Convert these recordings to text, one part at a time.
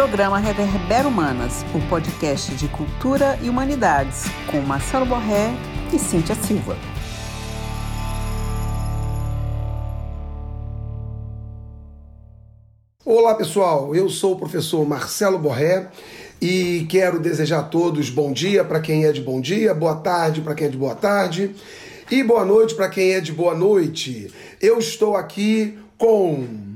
Programa Reverbera Humanas, o podcast de cultura e humanidades, com Marcelo Borré e Cíntia Silva. Olá pessoal, eu sou o professor Marcelo Borré e quero desejar a todos bom dia para quem é de bom dia, boa tarde para quem é de boa tarde e boa noite para quem é de boa noite. Eu estou aqui com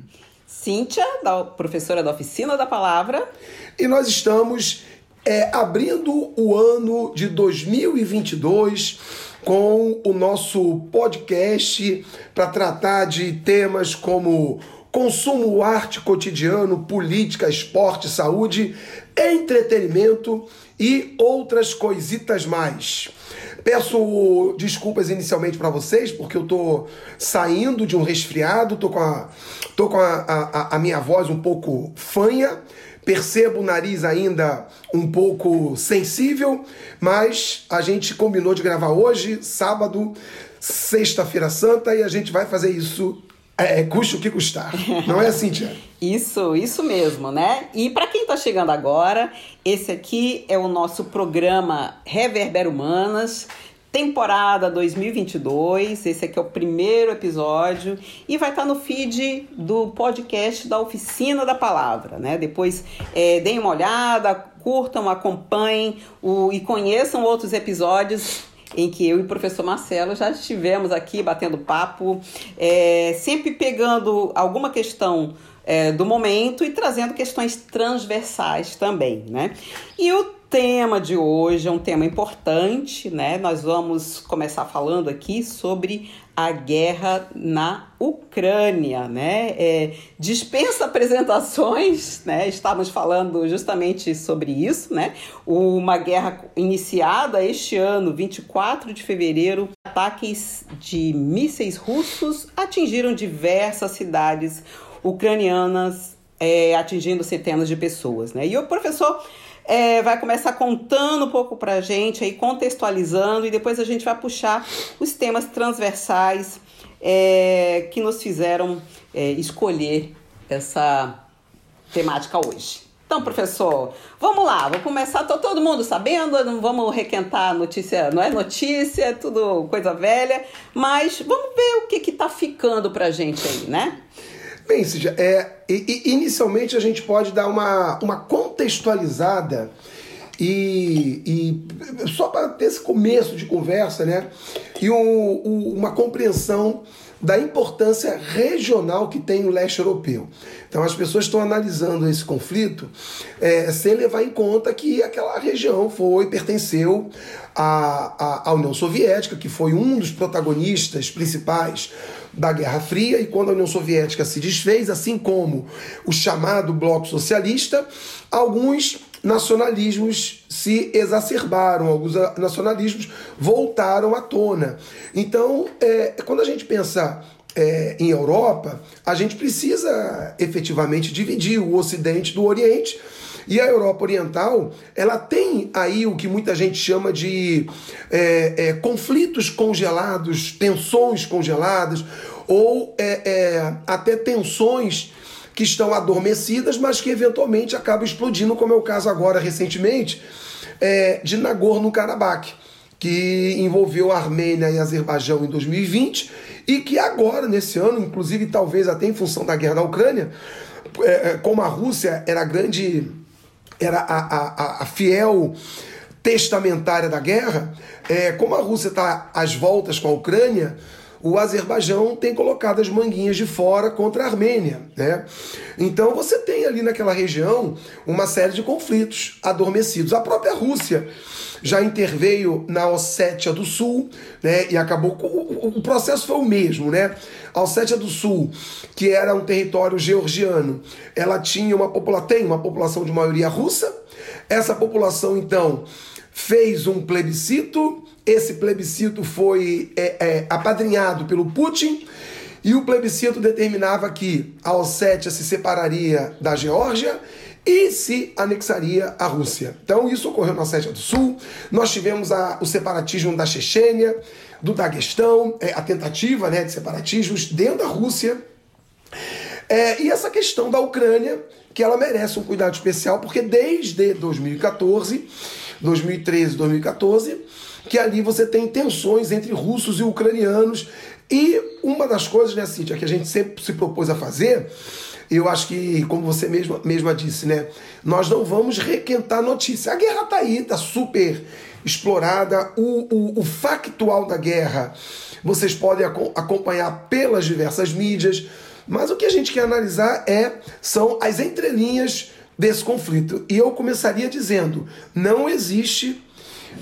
Cíntia, da, professora da Oficina da Palavra. E nós estamos é, abrindo o ano de 2022 com o nosso podcast para tratar de temas como consumo, arte cotidiano, política, esporte, saúde, entretenimento e outras coisitas mais. Peço desculpas inicialmente para vocês, porque eu tô saindo de um resfriado, tô com a, tô com a, a, a minha voz um pouco fanha, percebo o nariz ainda um pouco sensível, mas a gente combinou de gravar hoje, sábado, sexta-feira santa, e a gente vai fazer isso é, é, custe o que custar. Não é assim, Tia? Isso, isso mesmo, né? E para quem está chegando agora, esse aqui é o nosso programa Reverber Humanas, temporada 2022. Esse aqui é o primeiro episódio e vai estar tá no feed do podcast da Oficina da Palavra, né? Depois é, deem uma olhada, curtam, acompanhem o, e conheçam outros episódios em que eu e o professor Marcelo já estivemos aqui batendo papo, é, sempre pegando alguma questão é, do momento e trazendo questões transversais também, né? E o tema de hoje é um tema importante, né? Nós vamos começar falando aqui sobre a guerra na Ucrânia, né? É, dispensa apresentações, né? Estávamos falando justamente sobre isso, né? Uma guerra iniciada este ano, 24 de fevereiro, ataques de mísseis russos atingiram diversas cidades ucranianas, é, atingindo centenas de pessoas, né? E o professor é, vai começar contando um pouco para a gente, aí contextualizando, e depois a gente vai puxar os temas transversais é, que nos fizeram é, escolher essa temática hoje. Então, professor, vamos lá, vou começar, tô todo mundo sabendo, não vamos requentar notícia, não é notícia, é tudo coisa velha, mas vamos ver o que que tá ficando pra gente aí, né? Bem, Cíntia, é, inicialmente a gente pode dar uma, uma contextualizada e, e só para ter esse começo de conversa, né? E um, um, uma compreensão da importância regional que tem o leste europeu. Então as pessoas estão analisando esse conflito é, sem levar em conta que aquela região foi, pertenceu à, à, à União Soviética, que foi um dos protagonistas principais da Guerra Fria e quando a União Soviética se desfez, assim como o chamado Bloco Socialista, alguns nacionalismos se exacerbaram, alguns nacionalismos voltaram à tona. Então, é, quando a gente pensa é, em Europa, a gente precisa efetivamente dividir o Ocidente do Oriente. E a Europa Oriental, ela tem aí o que muita gente chama de é, é, conflitos congelados, tensões congeladas, ou é, é, até tensões que estão adormecidas, mas que eventualmente acabam explodindo, como é o caso agora recentemente é, de Nagorno-Karabakh, que envolveu Armênia e Azerbaijão em 2020 e que agora, nesse ano, inclusive talvez até em função da guerra na Ucrânia, é, é, como a Rússia era a grande, era a, a, a fiel testamentária da guerra, é, como a Rússia está às voltas com a Ucrânia, o Azerbaijão tem colocado as manguinhas de fora contra a Armênia. Né? Então você tem ali naquela região uma série de conflitos adormecidos. A própria Rússia já interveio na Ossétia do Sul, né? E acabou. O, o processo foi o mesmo, né? A Ossétia do Sul, que era um território georgiano, ela tinha uma população, tem uma população de maioria russa. Essa população, então, fez um plebiscito esse plebiscito foi é, é, apadrinhado pelo Putin e o plebiscito determinava que a Ossétia se separaria da Geórgia e se anexaria à Rússia. Então isso ocorreu na Ossétia do Sul. Nós tivemos a, o separatismo da Chechênia, do Daguestão, é, a tentativa né, de separatismos dentro da Rússia. É, e essa questão da Ucrânia, que ela merece um cuidado especial, porque desde 2014, 2013, 2014, que ali você tem tensões entre russos e ucranianos. E uma das coisas, né, Cíntia, que a gente sempre se propôs a fazer, eu acho que, como você mesma, mesma disse, né, nós não vamos requentar notícia. A guerra tá aí, tá super explorada. O, o, o factual da guerra vocês podem acompanhar pelas diversas mídias. Mas o que a gente quer analisar é são as entrelinhas desse conflito. E eu começaria dizendo: não existe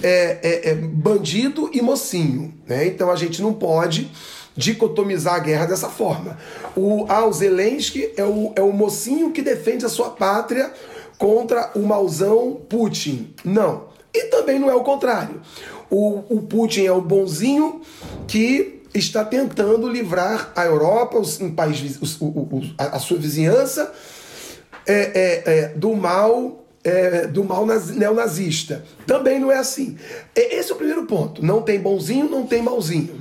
é, é, é, bandido e mocinho. Né? Então a gente não pode dicotomizar a guerra dessa forma. O ah, o Zelensky é o, é o mocinho que defende a sua pátria contra o mauzão Putin. Não. E também não é o contrário. O, o Putin é o bonzinho que está tentando livrar a Europa, os, um país, os, o, o, a, a, sua vizinhança, é, é, é, do mal é, do mal neonazista. Também não é assim. Esse é o primeiro ponto. Não tem bonzinho, não tem malzinho.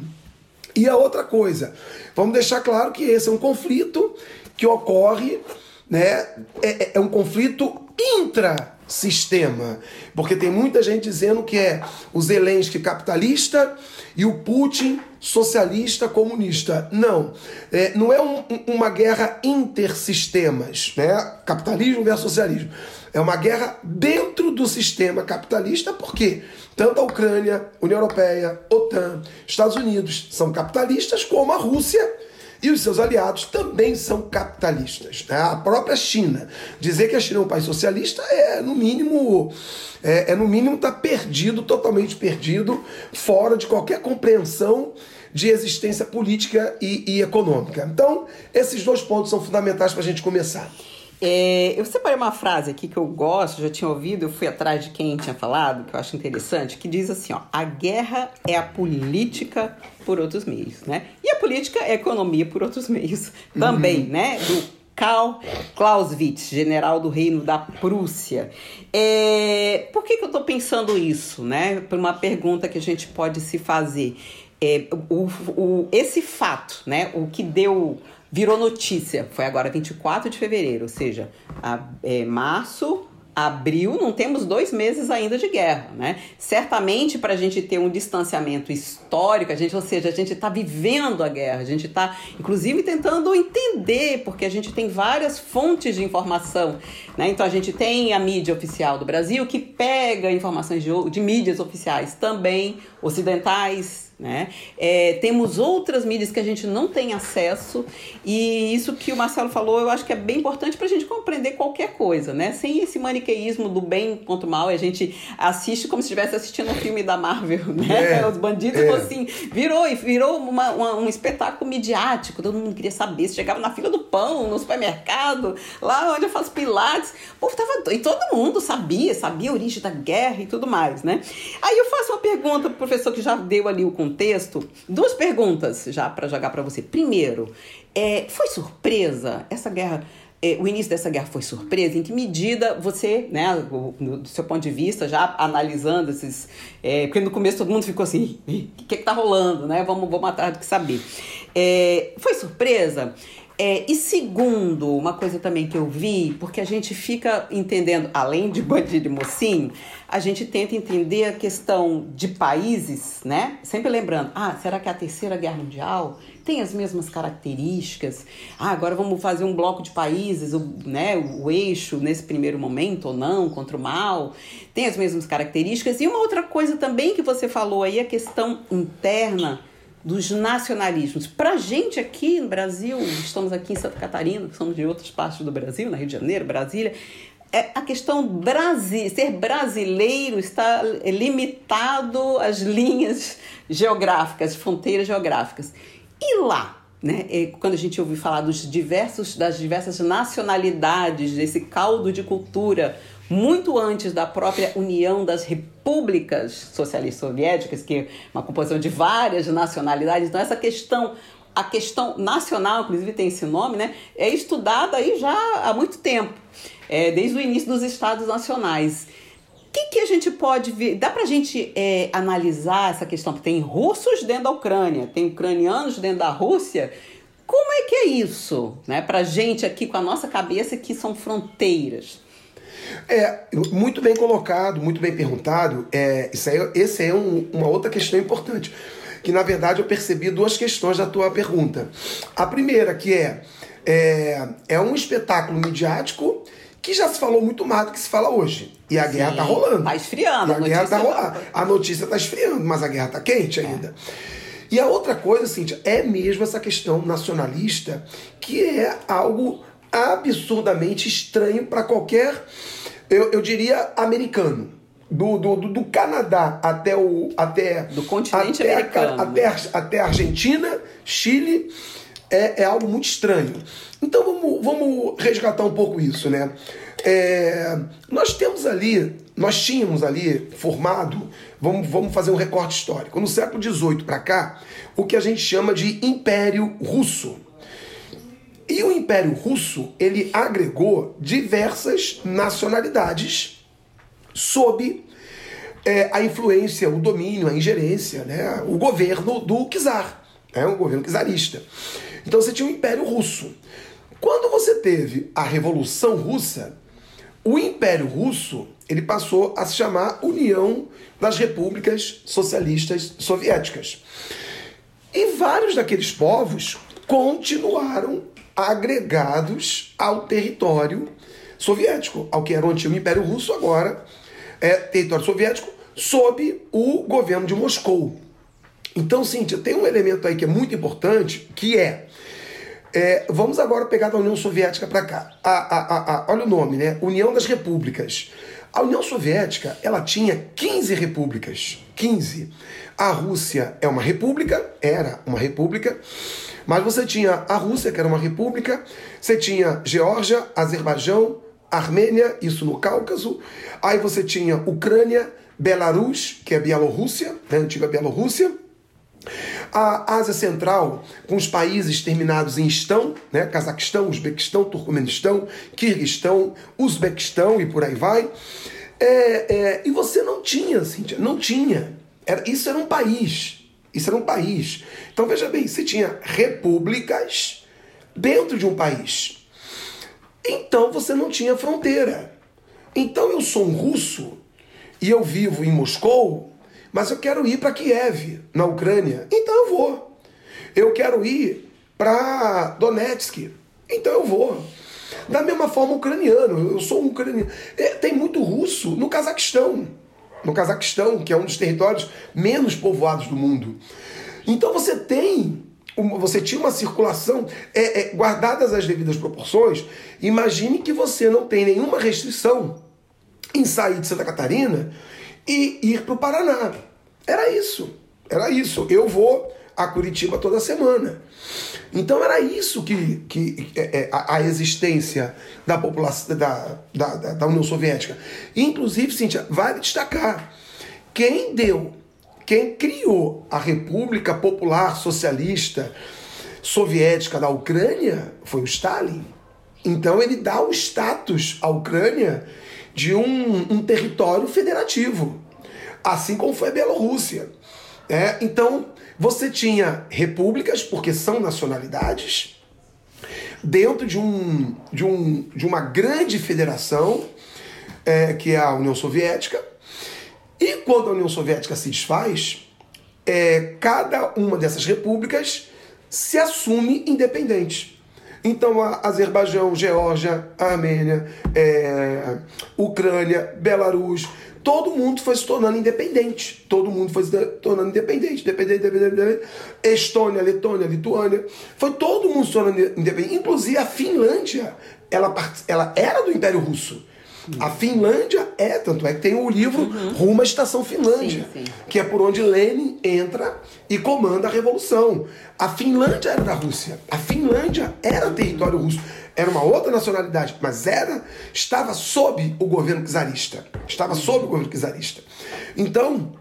E a outra coisa, vamos deixar claro que esse é um conflito que ocorre, né? É, é, é um conflito intra-sistema. Porque tem muita gente dizendo que é o Zelensky capitalista e o Putin socialista comunista. Não. É, não é um, uma guerra intersistemas, né? Capitalismo versus socialismo. É uma guerra dentro do sistema capitalista, porque tanto a Ucrânia, União Europeia, OTAN, Estados Unidos são capitalistas, como a Rússia e os seus aliados também são capitalistas. Né? A própria China. Dizer que a China é um país socialista é, no mínimo, é, é no mínimo tá perdido, totalmente perdido, fora de qualquer compreensão de existência política e, e econômica. Então, esses dois pontos são fundamentais para a gente começar. É, eu separei uma frase aqui que eu gosto, já tinha ouvido, eu fui atrás de quem tinha falado, que eu acho interessante, que diz assim, ó, a guerra é a política por outros meios, né? E a política é a economia por outros meios também, uhum. né? Do Karl Clausewitz, general do Reino da Prússia. É, por que, que eu estou pensando isso, né? Por uma pergunta que a gente pode se fazer. É, o, o, esse fato, né? O que deu virou notícia. Foi agora 24 de fevereiro, ou seja, a, é, março, abril, não temos dois meses ainda de guerra, né? Certamente para a gente ter um distanciamento histórico, a gente, ou seja, a gente está vivendo a guerra, a gente está, inclusive, tentando entender, porque a gente tem várias fontes de informação, né? Então a gente tem a mídia oficial do Brasil que pega informações de, de mídias oficiais também ocidentais, né? É, temos outras mídias que a gente não tem acesso e isso que o Marcelo falou eu acho que é bem importante para a gente compreender qualquer coisa, né? Sem esse maniqueísmo do bem contra o mal, a gente assiste como se estivesse assistindo um filme da Marvel, né? É, Os bandidos é. assim, virou e virou uma, uma, um espetáculo midiático, todo mundo queria saber, se chegava na fila do pão, no supermercado, lá onde eu faço pilates, o povo tava e todo mundo sabia, sabia a origem da guerra e tudo mais, né? Aí eu faço uma pergunta pro professor que já deu ali o contexto, duas perguntas já para jogar para você. Primeiro, é, foi surpresa essa guerra? É, o início dessa guerra foi surpresa? Em que medida você, né, do seu ponto de vista, já analisando esses. É, porque no começo todo mundo ficou assim: o que, que, que tá rolando, né? Vamos, vamos atrás do que saber. É, foi surpresa? É, e segundo, uma coisa também que eu vi, porque a gente fica entendendo, além de bandido e mocinho, a gente tenta entender a questão de países, né? Sempre lembrando, ah, será que é a Terceira Guerra Mundial tem as mesmas características? Ah, agora vamos fazer um bloco de países, o, né, o eixo nesse primeiro momento ou não, contra o mal, tem as mesmas características. E uma outra coisa também que você falou aí, a questão interna dos nacionalismos. Para a gente aqui no Brasil, estamos aqui em Santa Catarina, somos de outras partes do Brasil, na Rio de Janeiro, Brasília, é a questão Brasi ser brasileiro está limitado às linhas geográficas, fronteiras geográficas. E lá, né, é, quando a gente ouve falar dos diversos, das diversas nacionalidades, desse caldo de cultura muito antes da própria União das Repúblicas Socialistas Soviéticas, que é uma composição de várias nacionalidades. Então, essa questão, a questão nacional, inclusive tem esse nome, né, é estudada aí já há muito tempo, é, desde o início dos Estados Nacionais. O que, que a gente pode ver? Dá para a gente é, analisar essa questão? Tem russos dentro da Ucrânia, tem ucranianos dentro da Rússia como é que é isso, né? Pra gente aqui com a nossa cabeça que são fronteiras. É, muito bem colocado, muito bem perguntado. É, isso aí, esse é um, uma outra questão importante. Que na verdade eu percebi duas questões da tua pergunta. A primeira, que é, é, é um espetáculo midiático que já se falou muito mais do que se fala hoje. E a Sim, guerra tá rolando. Tá esfriando. E a, a guerra tá rolando. A notícia tá esfriando, mas a guerra tá quente é. ainda. E a outra coisa, Cíntia, é mesmo essa questão nacionalista, que é algo absurdamente estranho para qualquer, eu, eu diria, americano. Do, do, do, Canadá até o. Até, do continente até americano. A, até, Argentina, Chile, é, é algo muito estranho. Então vamos, vamos resgatar um pouco isso, né? É, nós temos ali, nós tínhamos ali formado, vamos, vamos fazer um recorte histórico, no século XVIII para cá, o que a gente chama de Império Russo. E o Império Russo, ele agregou diversas nacionalidades sob é, a influência, o domínio, a ingerência, né, o governo do czar, é um governo czarista. Então você tinha o Império Russo. Quando você teve a Revolução Russa, o Império Russo ele passou a se chamar União das Repúblicas Socialistas Soviéticas. E vários daqueles povos continuaram agregados ao território soviético, ao que era o antigo Império Russo, agora é território soviético, sob o governo de Moscou. Então, Cíntia, tem um elemento aí que é muito importante, que é é, vamos agora pegar da União Soviética para cá. A, a, a, olha o nome, né? União das Repúblicas. A União Soviética ela tinha 15 repúblicas. 15. A Rússia é uma república, era uma república, mas você tinha a Rússia, que era uma república, você tinha Geórgia, Azerbaijão, Armênia, isso no Cáucaso, aí você tinha Ucrânia, Belarus, que é Bielorrússia, né, antiga Bielorrússia, a Ásia Central, com os países terminados em estão, né? Cazaquistão, Uzbequistão, Turcomenistão, Kirguistão, Uzbequistão e por aí vai. É, é, e você não tinha, Cíntia, não tinha. Era, isso era um país. Isso era um país. Então veja bem, você tinha repúblicas dentro de um país. Então você não tinha fronteira. Então eu sou um russo e eu vivo em Moscou mas eu quero ir para Kiev, na Ucrânia. Então eu vou. Eu quero ir para Donetsk. Então eu vou. Da mesma forma, ucraniano. Eu sou um ucraniano. É, tem muito russo no Cazaquistão. No Cazaquistão, que é um dos territórios menos povoados do mundo. Então você tem você tinha uma circulação é, é, guardadas as devidas proporções. Imagine que você não tem nenhuma restrição em sair de Santa Catarina e ir para o Paraná. Era isso. Era isso. Eu vou a Curitiba toda semana. Então era isso que, que é, é, a, a, existência da população da, da, da, União Soviética. Inclusive, Cíntia, vale destacar, quem deu, quem criou a República Popular Socialista Soviética da Ucrânia foi o Stalin. Então ele dá o status à Ucrânia de um, um território federativo, assim como foi a Bielorrússia. É, então, você tinha repúblicas, porque são nacionalidades, dentro de, um, de, um, de uma grande federação, é, que é a União Soviética, e quando a União Soviética se desfaz, é, cada uma dessas repúblicas se assume independente. Então, a Azerbaijão, Geórgia, Armênia, é, Ucrânia, Belarus, todo mundo foi se tornando independente. Todo mundo foi se tornando independente. Independente, independente, independente. Estônia, Letônia, Lituânia. Foi todo mundo se tornando independente. Inclusive a Finlândia, ela, ela era do Império Russo. A Finlândia é, tanto é que tem o livro uhum. Rumo à Estação Finlândia, sim, sim. que é por onde Lenin entra e comanda a revolução. A Finlândia era da Rússia. A Finlândia era território russo. Era uma outra nacionalidade, mas era estava sob o governo czarista. Estava sob o governo czarista. Então,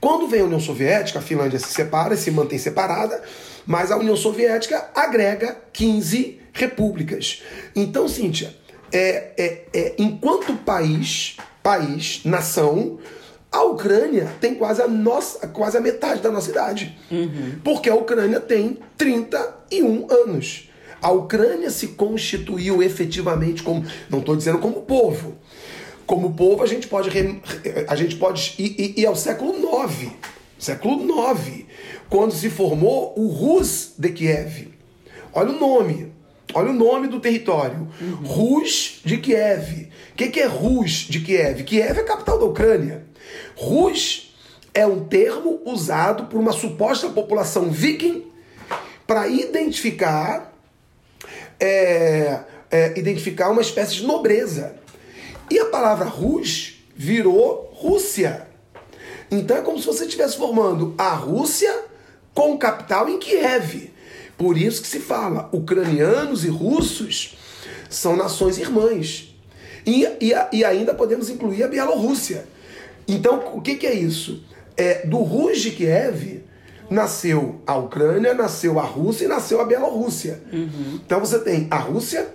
quando vem a União Soviética, a Finlândia se separa, se mantém separada, mas a União Soviética agrega 15 repúblicas. Então, Cíntia, é, é, é, enquanto país, país, nação, A Ucrânia tem quase a nossa, quase a metade da nossa idade. Uhum. Porque a Ucrânia tem 31 anos. A Ucrânia se constituiu efetivamente como, não estou dizendo como povo. Como povo a gente pode a gente pode ir, ir ao século IX, século IX, quando se formou o Rus de Kiev. Olha o nome, olha o nome do território, uhum. Rus de Kiev. O que, que é Rus de Kiev? Kiev é a capital da Ucrânia. Rus é um termo usado por uma suposta população viking para identificar é, é, identificar uma espécie de nobreza. E a palavra Rus virou Rússia. Então é como se você estivesse formando a Rússia com capital em Kiev. Por isso que se fala, ucranianos e russos são nações irmãs. E, e, e ainda podemos incluir a Bielorrússia. Então, o que, que é isso? É, do Rus de Kiev nasceu a Ucrânia, nasceu a Rússia e nasceu a Bielorrússia. Uhum. Então você tem a Rússia,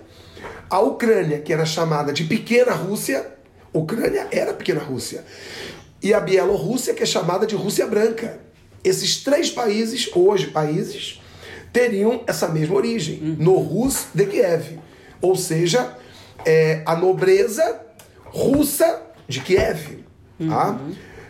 a Ucrânia, que era chamada de Pequena Rússia, Ucrânia era Pequena Rússia, e a Bielorrússia, que é chamada de Rússia Branca. Esses três países, hoje países, teriam essa mesma origem, uhum. no Rus de Kiev. Ou seja, é a nobreza russa de Kiev. Tá?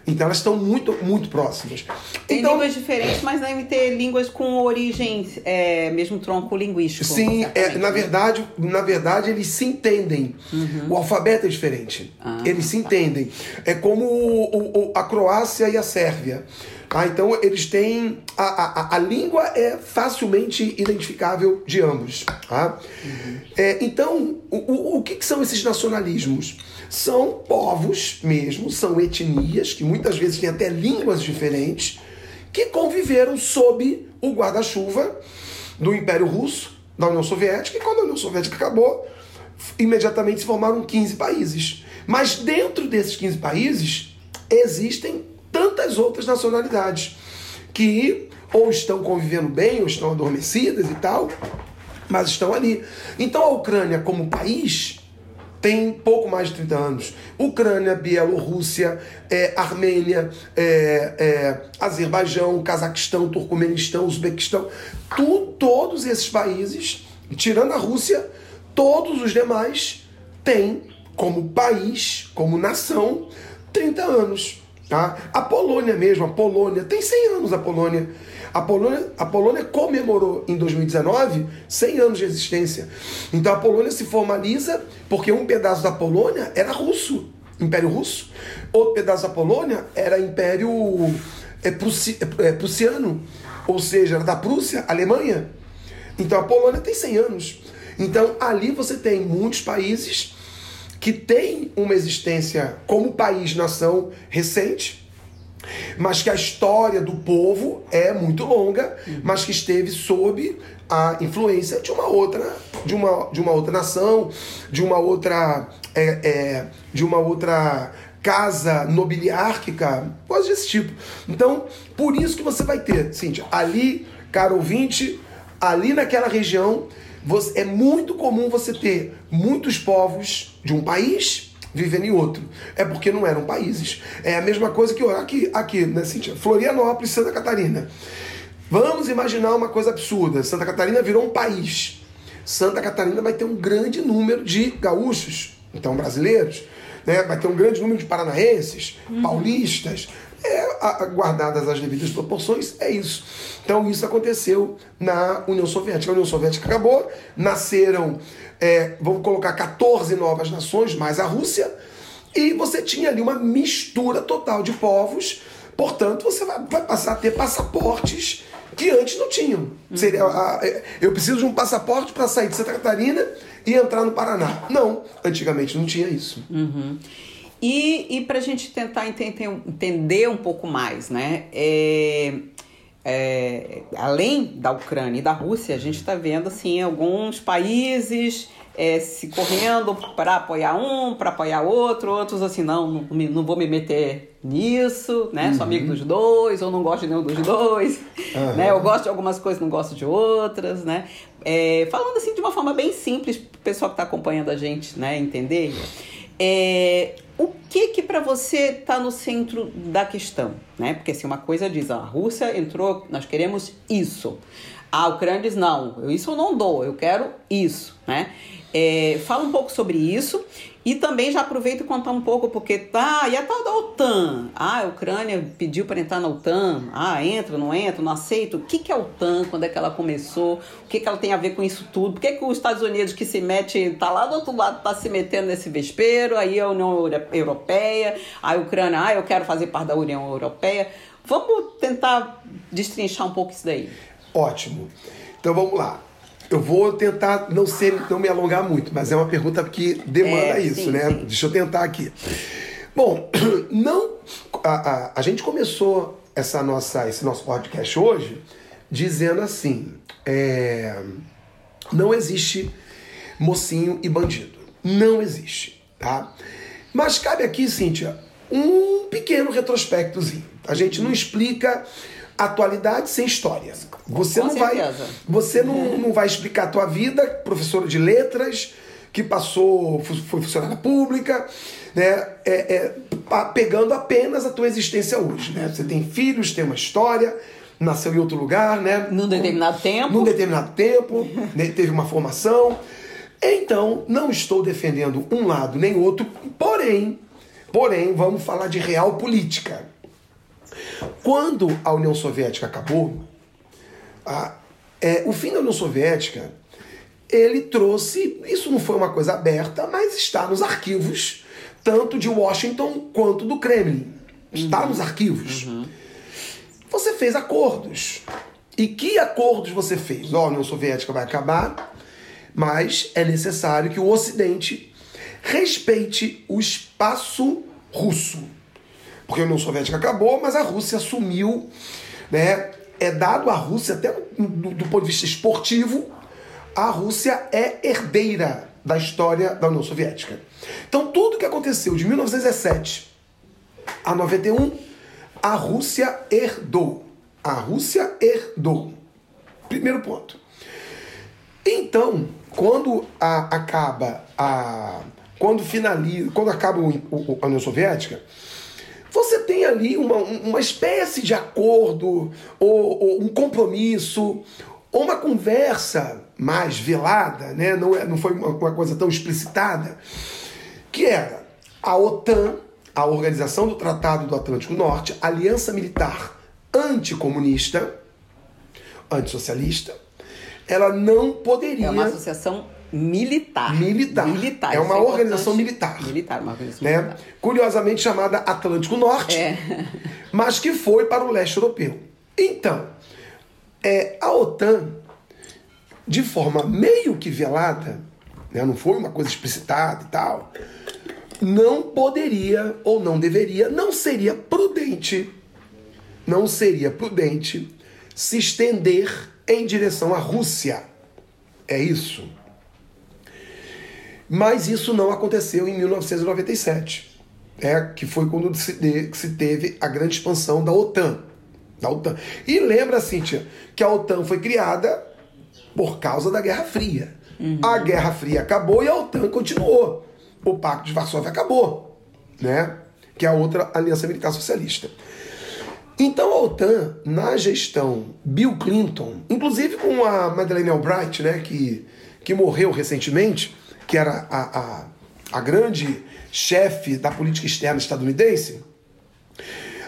Então elas estão muito, muito próximas. Tem então, línguas diferentes, mas devem ter línguas com origem, é, mesmo tronco linguístico. Sim, é, na verdade, na verdade eles se entendem. Uhum. O alfabeto é diferente. Ah, eles se entendem. É como o, o, a Croácia e a Sérvia. Ah, então eles têm. A, a, a língua é facilmente identificável de ambos. Tá? Uhum. É, então, o, o, o que, que são esses nacionalismos? São povos mesmo, são etnias, que muitas vezes têm até línguas diferentes, que conviveram sob o guarda-chuva do Império Russo, da União Soviética, e quando a União Soviética acabou, imediatamente se formaram 15 países. Mas dentro desses 15 países existem tantas outras nacionalidades que ou estão convivendo bem, ou estão adormecidas e tal, mas estão ali. Então a Ucrânia, como país, tem pouco mais de 30 anos. Ucrânia, Bielorrússia, é, Armênia, é, é, Azerbaijão, Cazaquistão, Turcomenistão, Uzbequistão, tu, todos esses países, tirando a Rússia, todos os demais têm como país, como nação, 30 anos. Tá? A Polônia mesmo, a Polônia, tem 100 anos a Polônia. A Polônia, a Polônia comemorou em 2019 100 anos de existência. Então a Polônia se formaliza porque um pedaço da Polônia era russo, Império Russo. Outro pedaço da Polônia era Império é, prussi, é, é, prussiano, ou seja, era da Prússia, Alemanha. Então a Polônia tem 100 anos. Então ali você tem muitos países que têm uma existência como país-nação recente, mas que a história do povo é muito longa, mas que esteve sob a influência de uma outra, de uma, de uma outra nação, de uma outra, é, é, de uma outra casa nobiliárquica, coisas desse tipo. Então, por isso que você vai ter, Cíntia, ali, caro ouvinte, ali naquela região você, é muito comum você ter muitos povos de um país vivendo em outro. É porque não eram países. É a mesma coisa que aqui, aqui né, Cintia? Florianópolis, Santa Catarina. Vamos imaginar uma coisa absurda. Santa Catarina virou um país. Santa Catarina vai ter um grande número de gaúchos, então brasileiros, né? vai ter um grande número de paranaenses, uhum. paulistas, é, guardadas as devidas proporções, é isso. Então isso aconteceu na União Soviética. A União Soviética acabou, nasceram, é, vamos colocar 14 novas nações, mais a Rússia, e você tinha ali uma mistura total de povos, portanto você vai, vai passar a ter passaportes que antes não tinham. Seria, é, eu preciso de um passaporte para sair de Santa Catarina e entrar no Paraná. Não, antigamente não tinha isso. Uhum. E, e para a gente tentar entender, entender um pouco mais, né? É, é, além da Ucrânia e da Rússia, a gente está vendo assim alguns países é, se correndo para apoiar um, para apoiar outro, outros assim, não, não, não, vou me meter nisso, né? Uhum. Sou amigo dos dois, ou não gosto de nenhum dos dois, uhum. né? Eu gosto de algumas coisas, não gosto de outras, né? É, falando assim de uma forma bem simples, o pessoal que está acompanhando a gente, né, entender. É, o que que para você está no centro da questão, né? Porque se assim, uma coisa diz, a Rússia entrou, nós queremos isso. A Ucrânia diz, não, isso eu não dou, eu quero isso, né? É, fala um pouco sobre isso e também já aproveito e contar um pouco, porque tá, e a tal da OTAN? Ah, a Ucrânia pediu para entrar na OTAN. Ah, entra, não entra, não aceito. O que, que é a OTAN? Quando é que ela começou? O que, que ela tem a ver com isso tudo? Por que, que os Estados Unidos que se mete, tá lá do outro lado, tá se metendo nesse vespeiro, aí a União Europeia, a Ucrânia, ah, eu quero fazer parte da União Europeia. Vamos tentar destrinchar um pouco isso daí. Ótimo. Então vamos lá. Eu vou tentar não ser, não me alongar muito, mas é uma pergunta que demanda é, isso, sim, né? Sim. Deixa eu tentar aqui. Bom, não a, a, a, gente começou essa nossa, esse nosso podcast hoje dizendo assim: é, não existe mocinho e bandido. Não existe, tá? Mas cabe aqui, Cíntia, um pequeno retrospectozinho. A gente não explica atualidade sem história. Você Com não certeza. vai, você não, não vai explicar a tua vida, professora de letras, que passou, foi funcionária pública, né? É, é, pegando apenas a tua existência hoje, né? Você tem filhos, tem uma história, nasceu em outro lugar, né? Num determinado tempo. Num determinado tempo, né? teve uma formação. Então, não estou defendendo um lado nem outro, porém, porém, vamos falar de real política. Quando a União Soviética acabou, a, é, o fim da União Soviética ele trouxe. Isso não foi uma coisa aberta, mas está nos arquivos, tanto de Washington quanto do Kremlin. Está uhum. nos arquivos. Uhum. Você fez acordos. E que acordos você fez? Ó, a União Soviética vai acabar, mas é necessário que o Ocidente respeite o espaço russo porque a União Soviética acabou, mas a Rússia assumiu, né? É dado à Rússia, até do, do ponto de vista esportivo, a Rússia é herdeira da história da União Soviética. Então, tudo que aconteceu de 1917 a 91, a Rússia herdou. A Rússia herdou. Primeiro ponto. Então, quando a, acaba a. Quando finaliza. Quando acaba o, o, a União Soviética, você tem ali uma, uma espécie de acordo, ou, ou um compromisso, ou uma conversa mais velada, né? não, é, não foi uma, coisa tão explicitada, que era a OTAN, a Organização do Tratado do Atlântico Norte, aliança militar anticomunista, antissocialista, ela não poderia. É uma associação militar. Militar. Militar. É uma é organização militar. Militar, uma organização né? militar. Curiosamente chamada Atlântico Norte, é. mas que foi para o leste europeu. Então, é, a OTAN, de forma meio que velada, né, não foi uma coisa explicitada e tal, não poderia ou não deveria, não seria prudente, não seria prudente se estender em direção à Rússia. É isso. Mas isso não aconteceu em 1997, né, que foi quando se, de, se teve a grande expansão da OTAN. Da OTAN. E lembra, Cíntia, que a OTAN foi criada por causa da Guerra Fria. Uhum. A Guerra Fria acabou e a OTAN continuou. O Pacto de Varsóvia acabou, né? que é a outra aliança militar socialista. Então a OTAN, na gestão Bill Clinton, inclusive com a Madeleine Albright, né, que, que morreu recentemente, que era a, a, a grande chefe da política externa estadunidense,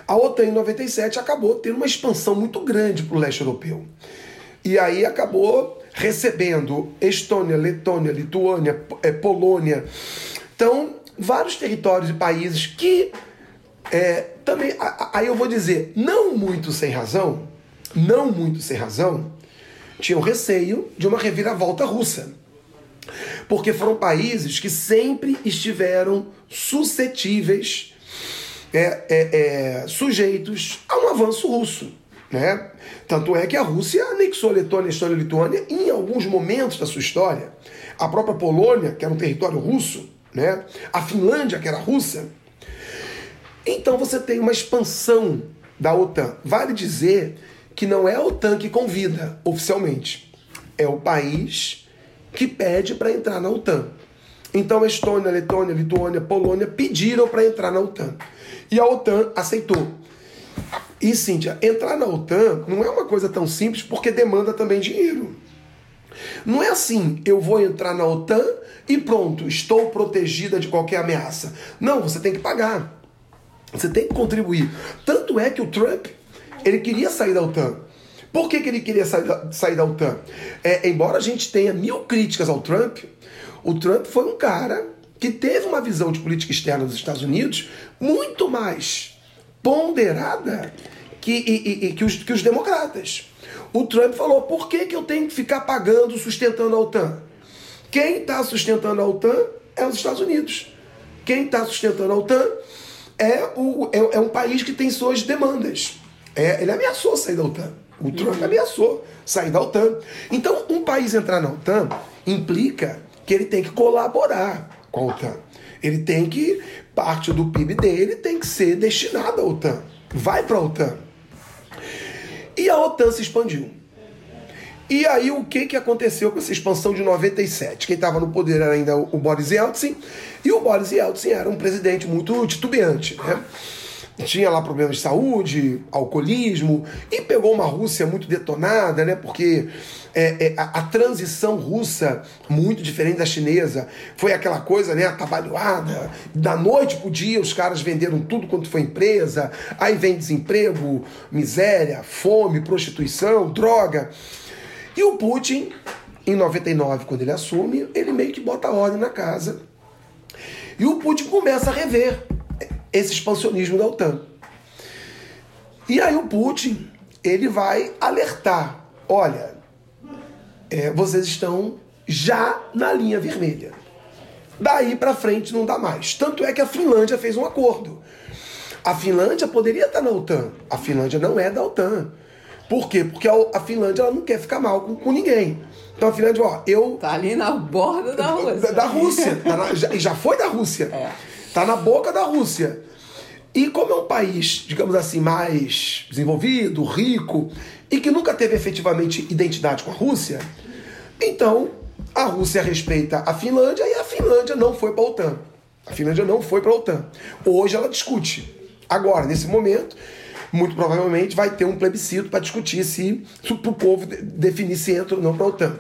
a OTAN em 97 acabou tendo uma expansão muito grande para o leste europeu. E aí acabou recebendo Estônia, Letônia, Lituânia, é, Polônia. Então, vários territórios e países que é, também, aí eu vou dizer, não muito sem razão, não muito sem razão, tinham receio de uma reviravolta russa porque foram países que sempre estiveram suscetíveis, é, é, é, sujeitos a um avanço russo. Né? Tanto é que a Rússia anexou a Letônia, a Estônia e a Lituânia em alguns momentos da sua história. A própria Polônia, que era um território russo, né? a Finlândia, que era russa. Então você tem uma expansão da OTAN. Vale dizer que não é a OTAN que convida oficialmente, é o país que pede para entrar na OTAN. Então, Estônia, Letônia, Lituânia, Polônia pediram para entrar na OTAN. E a OTAN aceitou. E, Cíntia, entrar na OTAN não é uma coisa tão simples porque demanda também dinheiro. Não é assim, eu vou entrar na OTAN e pronto, estou protegida de qualquer ameaça. Não, você tem que pagar. Você tem que contribuir. Tanto é que o Trump, ele queria sair da OTAN. Por que, que ele queria sair da, sair da OTAN? É, embora a gente tenha mil críticas ao Trump, o Trump foi um cara que teve uma visão de política externa dos Estados Unidos muito mais ponderada que, e, e, que, os, que os democratas. O Trump falou: por que, que eu tenho que ficar pagando, sustentando a OTAN? Quem está sustentando a OTAN é os Estados Unidos. Quem está sustentando a OTAN é, o, é, é, um país que tem suas demandas. É, ele ameaçou sair da OTAN. O Trump uhum. ameaçou sair da OTAN. Então, um país entrar na OTAN implica que ele tem que colaborar com a OTAN. Ele tem que, parte do PIB dele tem que ser destinada à OTAN. Vai para a OTAN. E a OTAN se expandiu. E aí o que, que aconteceu com essa expansão de 97? Quem estava no poder era ainda o Boris Yeltsin, e o Boris Yeltsin era um presidente muito titubeante, né? Tinha lá problemas de saúde, alcoolismo, e pegou uma Rússia muito detonada, né? Porque é, é, a, a, transição russa, muito diferente da chinesa, foi aquela coisa, né? Atabalhoada, da noite pro dia os caras venderam tudo quanto foi empresa, aí vem desemprego, miséria, fome, prostituição, droga. E o Putin, em 99, quando ele assume, ele meio que bota ordem na casa. E o Putin começa a rever esse expansionismo da OTAN. E aí o Putin, ele vai alertar, olha, é, vocês estão já na linha vermelha. Daí para frente não dá mais. Tanto é que a Finlândia fez um acordo. A Finlândia poderia estar na OTAN. A Finlândia não é da OTAN. Por quê? Porque a, Finlândia ela não quer ficar mal com, com ninguém. Então a Finlândia, ó, eu. Tá ali na borda da Rússia. Da, da Rússia. tá na, já, já foi da Rússia. É. Tá na boca da Rússia. E como é um país, digamos assim, mais desenvolvido, rico, e que nunca teve efetivamente identidade com a Rússia, então a Rússia respeita a Finlândia e a Finlândia não foi para a OTAN. A Finlândia não foi para a OTAN. Hoje ela discute. Agora, nesse momento, muito provavelmente vai ter um plebiscito para discutir se, se o povo definir se entra ou não para a OTAN.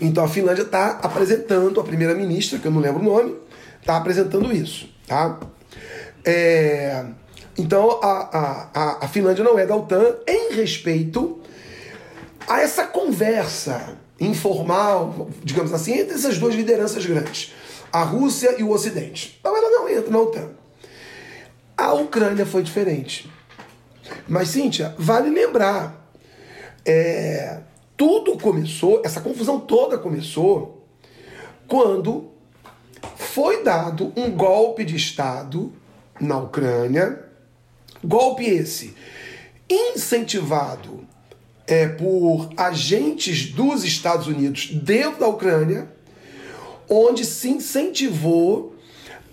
Então a Finlândia está apresentando, a primeira-ministra, que eu não lembro o nome, está apresentando isso. Tá? É, então a, a, a Finlândia não é da OTAN em respeito a essa conversa informal, digamos assim, entre essas duas lideranças grandes, a Rússia e o Ocidente. Então ela não entra na OTAN. A Ucrânia foi diferente. Mas, Cíntia, vale lembrar, é, tudo começou, essa confusão toda começou quando foi dado um golpe de Estado na Ucrânia. Golpe esse incentivado é, por agentes dos Estados Unidos dentro da Ucrânia, onde se incentivou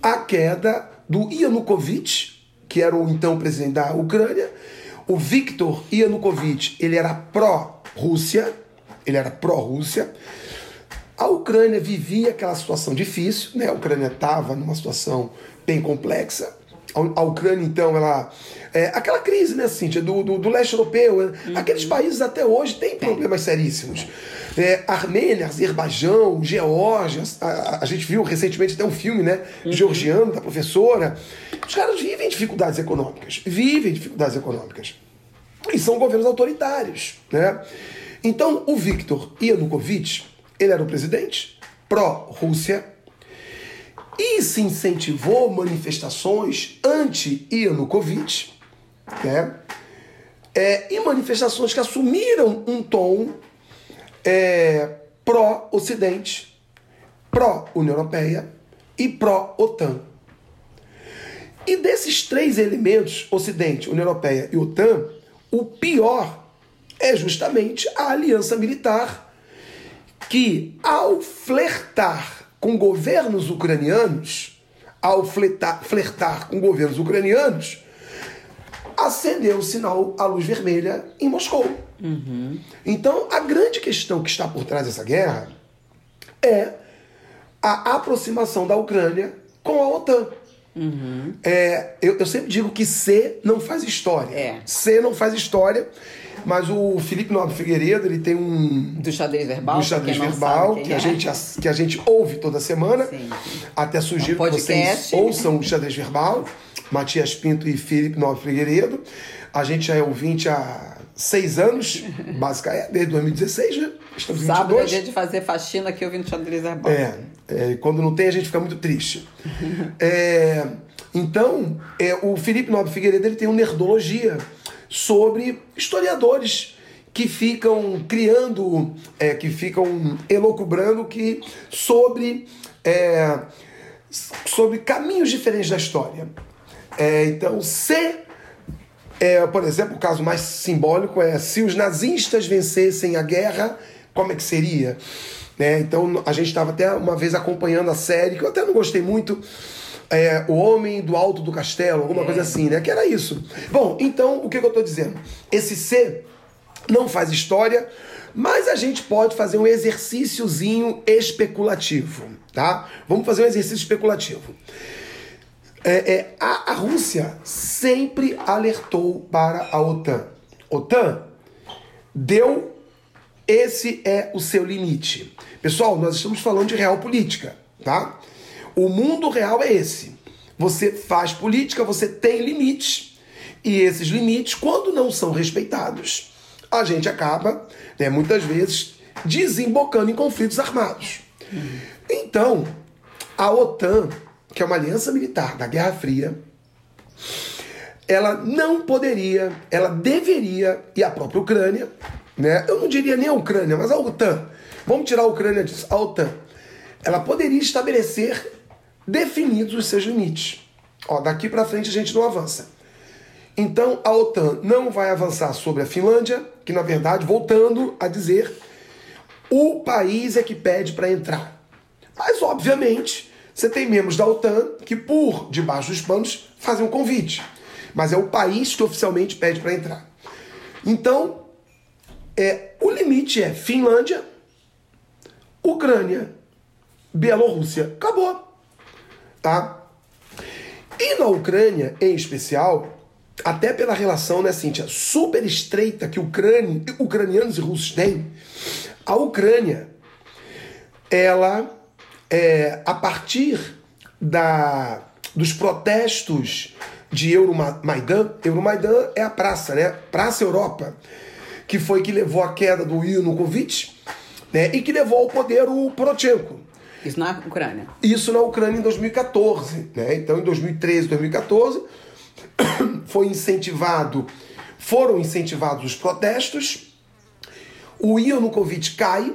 a queda do Yanukovych, que era o então presidente da Ucrânia. O Viktor Yanukovych, ele era pró-Rússia, ele era pró-Rússia. A Ucrânia vivia aquela situação difícil, né? A Ucrânia estava numa situação bem complexa. A Ucrânia, então, ela. É, aquela crise, né, Cíntia, do, do, do leste europeu. Né? Uhum. Aqueles países até hoje têm problemas seríssimos. É, Armênia, Azerbaijão, Geórgia. A, a, gente viu recentemente até um filme, né? Uhum. Georgiano, da professora. Os caras vivem dificuldades econômicas. Vivem dificuldades econômicas. E são governos autoritários, né? Então, o Viktor Yanukovych, ele era o presidente pró-Rússia e se incentivou manifestações anti-Yanukovych, né? É, e manifestações que assumiram um tom é, pró-Ocidente, pró-União Europeia e pró-OTAN. E desses três elementos, Ocidente, União Europeia e OTAN, o pior é justamente a aliança militar, que ao flertar com governos ucranianos, ao flertar, flertar com governos ucranianos, acendeu o sinal, a luz vermelha em Moscou. Uhum. Então, a grande questão que está por trás dessa guerra é a aproximação da Ucrânia com a OTAN. Uhum. É, eu, eu, sempre digo que C não faz história. É. C não faz história. Mas o Felipe Nobre Figueiredo, ele tem um. Do xadrez verbal. Do xadrez verbal, que, é. a gente, que a gente ouve toda semana. Sim, sim. Até sugiro um que vocês ouçam o xadrez verbal. Matias Pinto e Felipe Nobre Figueiredo. A gente já é ouvinte há seis anos, basicamente, desde 2016, né? Estamos Sábado é dia de fazer faxina aqui ouvindo xadrez verbal. É, é, quando não tem a gente fica muito triste. é, então, é, o Felipe Nobre Figueiredo ele tem uma nerdologia sobre historiadores que ficam criando, é, que ficam elocubrando que sobre, é, sobre caminhos diferentes da história. É, então, se, é, por exemplo, o caso mais simbólico é se os nazistas vencessem a guerra, como é que seria? Né? Então, a gente estava até uma vez acompanhando a série, que eu até não gostei muito, é, o homem do alto do castelo, alguma é. coisa assim, né? Que era isso. Bom, então o que, que eu estou dizendo? Esse C não faz história, mas a gente pode fazer um exercíciozinho especulativo, tá? Vamos fazer um exercício especulativo. É, é, a, a Rússia sempre alertou para a OTAN. OTAN deu esse é o seu limite. Pessoal, nós estamos falando de real política, tá? O mundo real é esse. Você faz política, você tem limites. E esses limites, quando não são respeitados, a gente acaba, né, muitas vezes, desembocando em conflitos armados. Então, a OTAN, que é uma aliança militar da Guerra Fria, ela não poderia, ela deveria, e a própria Ucrânia, né? Eu não diria nem a Ucrânia, mas a OTAN. Vamos tirar a Ucrânia disso. A OTAN. Ela poderia estabelecer definidos os seus limites. Ó, daqui para frente a gente não avança. Então a OTAN não vai avançar sobre a Finlândia, que na verdade, voltando a dizer, o país é que pede para entrar. Mas obviamente, você tem membros da OTAN que por debaixo dos panos fazem um convite. Mas é o país que oficialmente pede para entrar. Então, é, o limite é Finlândia, Ucrânia, Bielorrússia. Acabou tá? E na Ucrânia, em especial, até pela relação, né, Cíntia, super estreita que ucrani, ucranianos e russos têm, a Ucrânia, ela, é, a partir da, dos protestos de Euromaidan, Euromaidan é a praça, né? Praça Europa, que foi que levou a queda do Yanukovych, né? E que levou ao poder o Poroshenko. Isso na Ucrânia? Isso na Ucrânia em 2014. Né? Então, em 2013, 2014, foi incentivado, foram incentivados os protestos. O Yanukovych cai,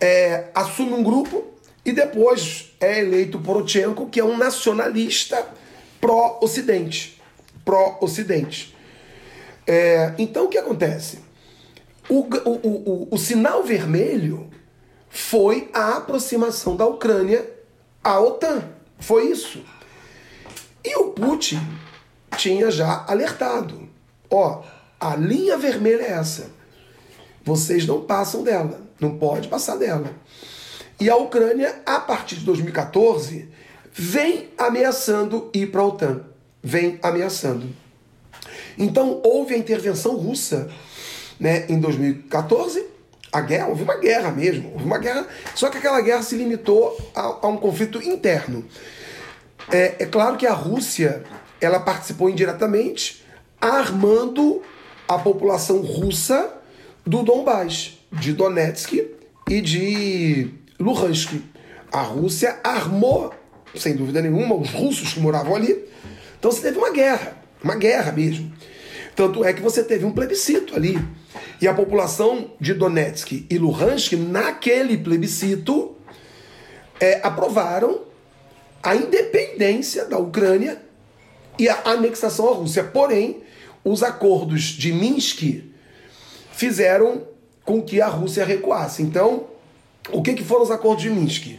é, assume um grupo e depois é eleito Poroshenko, que é um nacionalista pró-Ocidente. Pró-Ocidente. É, então, o que acontece? O, o, o, o, sinal vermelho foi a aproximação da Ucrânia à OTAN. Foi isso. E o Putin tinha já alertado: ó, a linha vermelha é essa. Vocês não passam dela, não pode passar dela. E a Ucrânia, a partir de 2014, vem ameaçando ir para a OTAN. Vem ameaçando. Então houve a intervenção russa né, em 2014 a guerra, houve uma guerra mesmo, houve uma guerra, só que aquela guerra se limitou a, a um conflito interno. É, é, claro que a Rússia ela participou indiretamente, armando a população russa do Donbás, de Donetsk e de Luhansk. A Rússia armou, sem dúvida nenhuma, os russos que moravam ali. Então você teve uma guerra, uma guerra mesmo. Tanto é que você teve um plebiscito ali e a população de Donetsk e Luhansk, naquele plebiscito, é, aprovaram a independência da Ucrânia e a anexação à Rússia. Porém, os acordos de Minsk fizeram com que a Rússia recuasse. Então, o que, que foram os acordos de Minsk?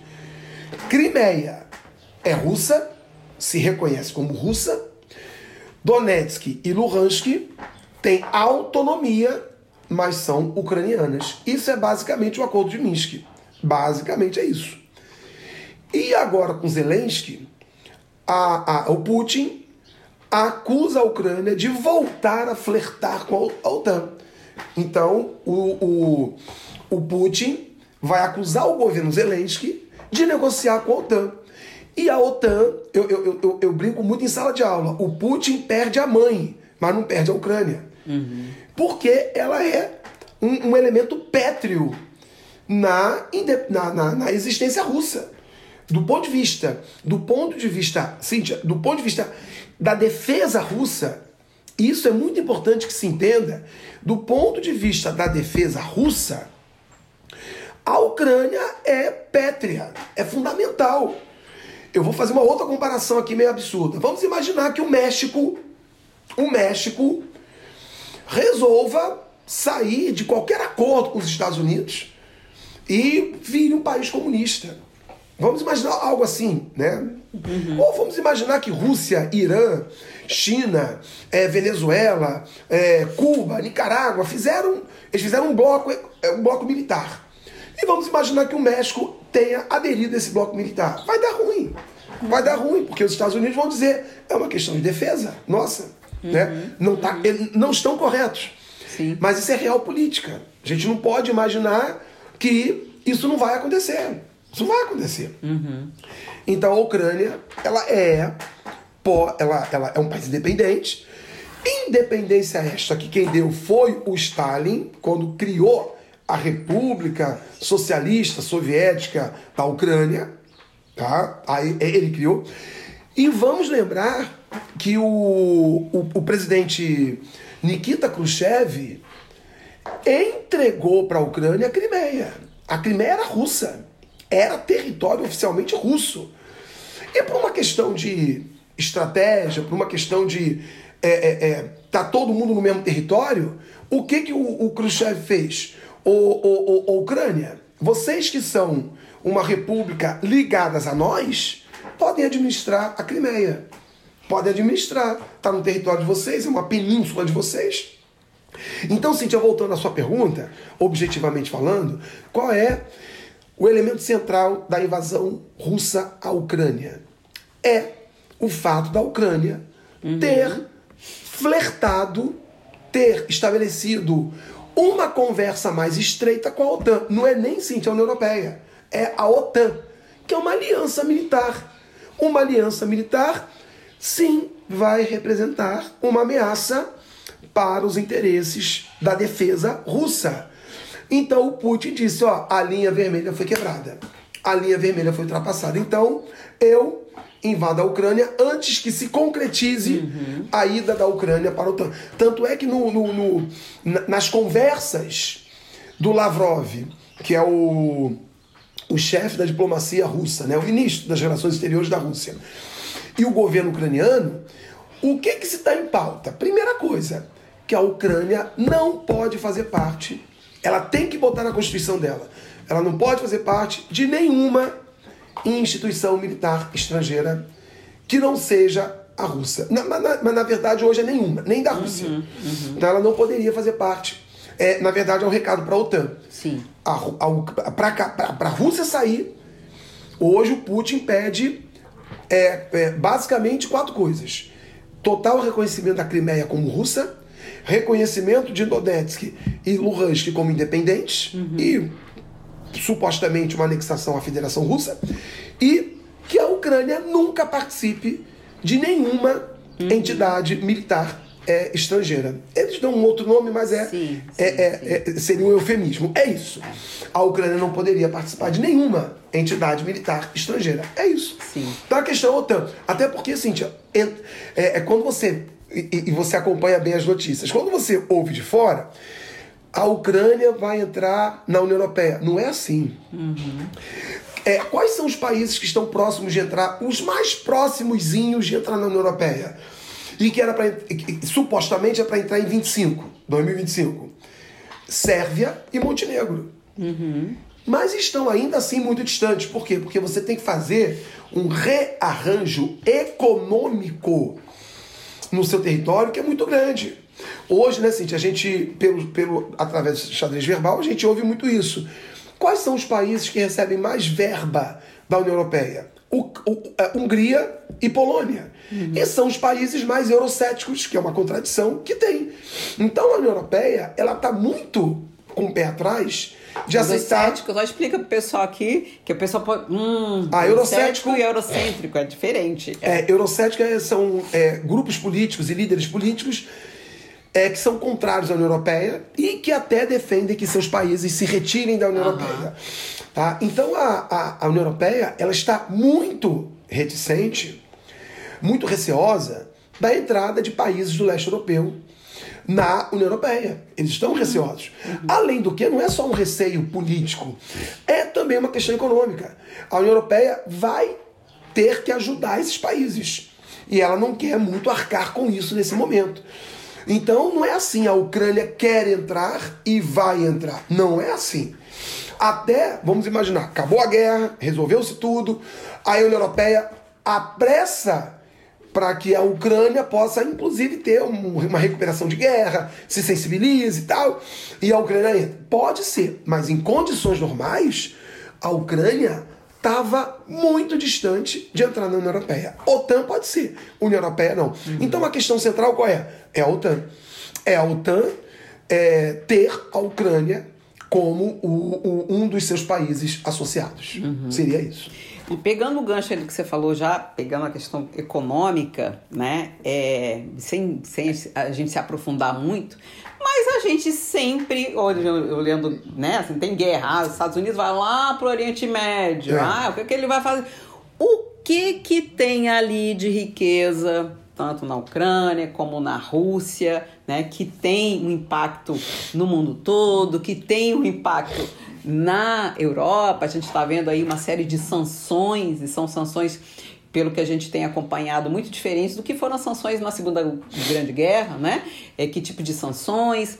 Crimeia é russa, se reconhece como russa. Donetsk e Luhansk têm autonomia mas são ucranianas. Isso é basicamente o acordo de Minsk. Basicamente é isso. E agora com Zelensky, a, a, o Putin acusa a Ucrânia de voltar a flertar com a OTAN. Então, o, o, o Putin vai acusar o governo Zelensky de negociar com a OTAN. E a OTAN, eu, eu, eu, eu, brinco muito em sala de aula, o Putin perde a mãe, mas não perde a Ucrânia. Uhum. Porque ela é um, um elemento pétreo na, na, na, na, existência russa. Do ponto de vista, do ponto de vista, Cíntia, do ponto de vista da defesa russa, isso é muito importante que se entenda, do ponto de vista da defesa russa, a Ucrânia é pétrea, é fundamental. Eu vou fazer uma outra comparação aqui meio absurda. Vamos imaginar que o México, o México resolva sair de qualquer acordo com os Estados Unidos e vire um país comunista. Vamos imaginar algo assim, né? Uhum. Ou vamos imaginar que Rússia, Irã, China, é, Venezuela, é, Cuba, Nicarágua fizeram, eles fizeram um bloco, é, um bloco militar. E vamos imaginar que o México tenha aderido a esse bloco militar. Vai dar ruim. Vai dar ruim, porque os Estados Unidos vão dizer é uma questão de defesa, nossa? Uhum. né? Não, tá, não estão corretos. Sim. Mas isso é real política. A gente não pode imaginar que isso não vai acontecer. Isso vai acontecer. Uhum. Então a Ucrânia, ela é, ela, ela é um país independente. Independência esta que quem deu foi o Stalin, quando criou a República Socialista Soviética da Ucrânia. Tá? Aí ele criou. E vamos lembrar que o, o, o presidente Nikita Khrushchev entregou para a Ucrânia a Crimeia. A Crimeia era russa, era território oficialmente russo. E por uma questão de estratégia, por uma questão de é, é, é, tá todo mundo no mesmo território, o que, que o, o Khrushchev fez? O, o, o, Ucrânia, vocês que são uma república ligadas a nós, podem administrar a Crimeia podem administrar. Está no território de vocês, é uma península de vocês. Então, Cintia, voltando à sua pergunta, objetivamente falando, qual é o elemento central da invasão russa à Ucrânia? É o fato da Ucrânia uhum. ter flertado, ter estabelecido uma conversa mais estreita com a OTAN. Não é nem Cintia, a União Europeia, é a OTAN, que é uma aliança militar. Uma aliança militar sim vai representar uma ameaça para os interesses da defesa russa. Então o Putin disse: ó, a linha vermelha foi quebrada, a linha vermelha foi ultrapassada. Então eu invado a Ucrânia antes que se concretize uhum. a ida da Ucrânia para a OTAN. Tanto é que no, no, no, nas conversas do Lavrov, que é o, o chefe da diplomacia russa, né, o ministro das relações exteriores da Rússia, e o governo ucraniano, o que, que se está em pauta? Primeira coisa, que a Ucrânia não pode fazer parte, ela tem que botar na Constituição dela, ela não pode fazer parte de nenhuma instituição militar estrangeira que não seja a Rússia. Mas na, na, na, verdade hoje é nenhuma, nem da Rússia. Uhum, uhum. Então ela não poderia fazer parte. É, na verdade é um recado para a OTAN. Sim. Para a Rússia sair, hoje o Putin pede é, é basicamente quatro coisas: total reconhecimento da Crimeia como russa, reconhecimento de Donetsk e Luhansk como independentes uhum. e supostamente uma anexação à Federação Russa e que a Ucrânia nunca participe de nenhuma uhum. entidade militar é, estrangeira. Eles dão um outro nome, mas é, sim, é, sim, é, é, seria um eufemismo. É isso. A Ucrânia não poderia participar de nenhuma entidade militar estrangeira. É isso. Sim. Então a questão é OTAN. Até porque, Cíntia, é, é, é quando você. E, e, você acompanha bem as notícias. Quando você ouve de fora, a Ucrânia vai entrar na União Europeia. Não é assim. Uhum. É, quais são os países que estão próximos de entrar, os mais próximos de entrar na União Europeia? E que era para supostamente é para entrar em 25, 2025. Sérvia e Montenegro. Uhum. Mas estão ainda assim muito distantes. Por quê? Porque você tem que fazer um rearranjo econômico no seu território que é muito grande. Hoje, né, Cintia, a gente, pelo, pelo, através do xadrez verbal, a gente ouve muito isso. Quais são os países que recebem mais verba da União Europeia? O, o, a Hungria e Polônia. Uhum. E são os países mais eurocéticos, que é uma contradição que tem. Então a União Europeia, ela está muito com o pé atrás de aceitar. Eurocético, só explica pro pessoal aqui que o pessoal pode. Hum, ah, eurocético e eurocêntrico é diferente. É, eurocético é, são é, grupos políticos e líderes políticos é, que são contrários à União Europeia e que até defendem que seus países se retirem da União uhum. Europeia. Tá? Então a, a, a União Europeia ela está muito reticente, muito receosa da entrada de países do leste europeu na União Europeia. Eles estão receosos. Uhum. Além do que, não é só um receio político, é também uma questão econômica. A União Europeia vai ter que ajudar esses países. E ela não quer muito arcar com isso nesse momento. Então não é assim, a Ucrânia quer entrar e vai entrar. Não é assim. Até, vamos imaginar, acabou a guerra, resolveu-se tudo, a União Europeia apressa para que a Ucrânia possa, inclusive, ter uma recuperação de guerra, se sensibilize e tal, e a Ucrânia entra. Pode ser, mas em condições normais, a Ucrânia estava muito distante de entrar na União Europeia. OTAN pode ser, União Europeia não. Uhum. Então a questão central qual é? É a OTAN. É a OTAN é, ter a Ucrânia como o, o, um dos seus países associados. Uhum. Seria isso. E pegando o gancho ali que você falou já, pegando a questão econômica, né, é, sem, sem a gente se aprofundar muito, mas a gente sempre, olhando, né, assim, tem guerra, ah, os Estados Unidos vai lá pro Oriente Médio, é. ah, o que, que ele vai fazer? O que que tem ali de riqueza, tanto na Ucrânia como na Rússia, né, que tem um impacto no mundo todo, que tem um impacto na Europa, a gente está vendo aí uma série de sanções, e são sanções, pelo que a gente tem acompanhado, muito diferentes do que foram as sanções na Segunda Grande Guerra, né? É, que tipo de sanções?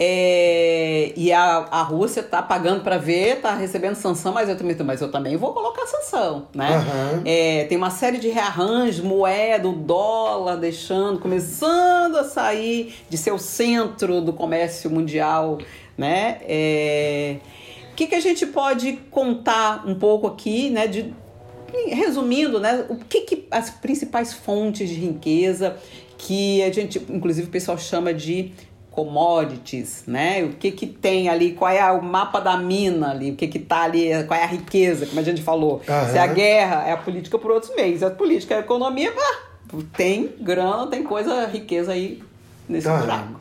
É, e a, a Rússia está pagando para ver, está recebendo sanção, mas eu também, mas eu também vou colocar sanção, né? Uhum. É, tem uma série de rearranjos, moeda, o dólar deixando, começando a sair de ser o centro do comércio mundial, né? É, que, que a gente pode contar um pouco aqui, né, de, resumindo, né, o que, que as principais fontes de riqueza que a gente, inclusive o pessoal chama de commodities, né? O que que tem ali, qual é o mapa da mina ali, o que que tá ali, qual é a riqueza, como a gente falou. Se é a guerra, é a política por outros meios, é a política, é a economia, ah, tem grana, tem coisa, riqueza aí nesse uhum. buraco.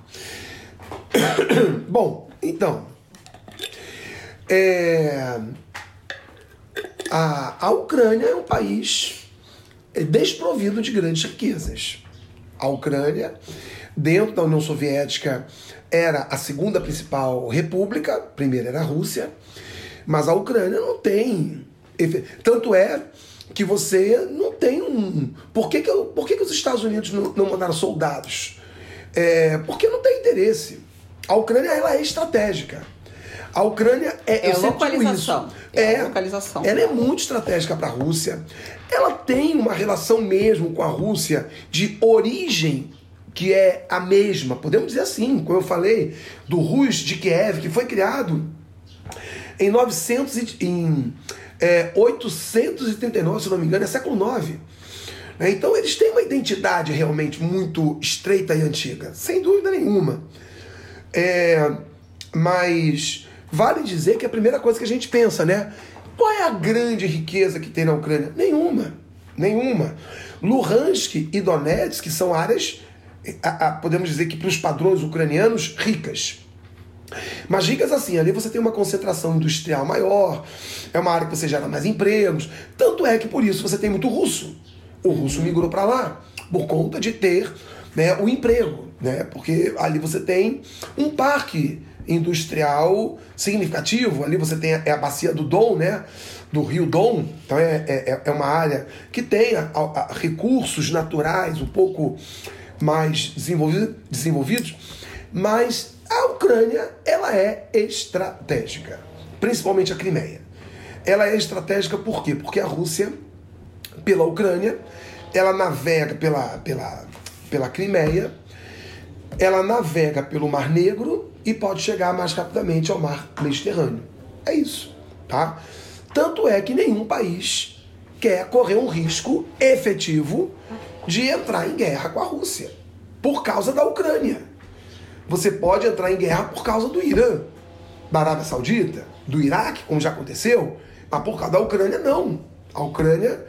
Bom, então, é, a, a Ucrânia é um país desprovido de grandes riquezas. A Ucrânia, dentro da União Soviética, era a segunda principal república, a primeira era a Rússia, mas a Ucrânia não tem. Tanto é que você não tem um. Por que, que, por que, que os Estados Unidos não, não mandaram soldados? É, porque não tem interesse. A Ucrânia ela é estratégica. A Ucrânia é, é localização. É, é localização. Ela é muito estratégica para a Rússia. Ela tem uma relação mesmo com a Rússia de origem que é a mesma. Podemos dizer assim, como eu falei, do Rus de Kiev, que foi criado em 900 e, em é, 839, se não me engano, é século 9. Né? Então eles têm uma identidade realmente muito estreita e antiga, sem dúvida nenhuma. É, mas Vale dizer que é a primeira coisa que a gente pensa, né? Qual é a grande riqueza que tem na Ucrânia? Nenhuma. Nenhuma. Luhansk e Donetsk são áreas, podemos dizer que para os padrões ucranianos, ricas. Mas ricas assim, ali você tem uma concentração industrial maior, é uma área que você gera mais empregos. Tanto é que por isso você tem muito russo. O russo migrou para lá por conta de ter né, o emprego, né? Porque ali você tem um parque industrial significativo. Ali você tem a, é a bacia do Dom, né? Do Rio Dom. Então é, é, é uma área que tem a, a, recursos naturais um pouco mais desenvolvido, desenvolvidos, mas a Ucrânia ela é estratégica, principalmente a Crimeia. Ela é estratégica por quê? Porque a Rússia, pela Ucrânia, ela navega pela, pela, pela Crimeia, ela navega pelo Mar Negro e pode chegar mais rapidamente ao mar Mediterrâneo. É isso, tá? Tanto é que nenhum país quer correr um risco efetivo de entrar em guerra com a Rússia por causa da Ucrânia. Você pode entrar em guerra por causa do Irã, da Arábia Saudita, do Iraque, como já aconteceu, mas por causa da Ucrânia, não. A Ucrânia,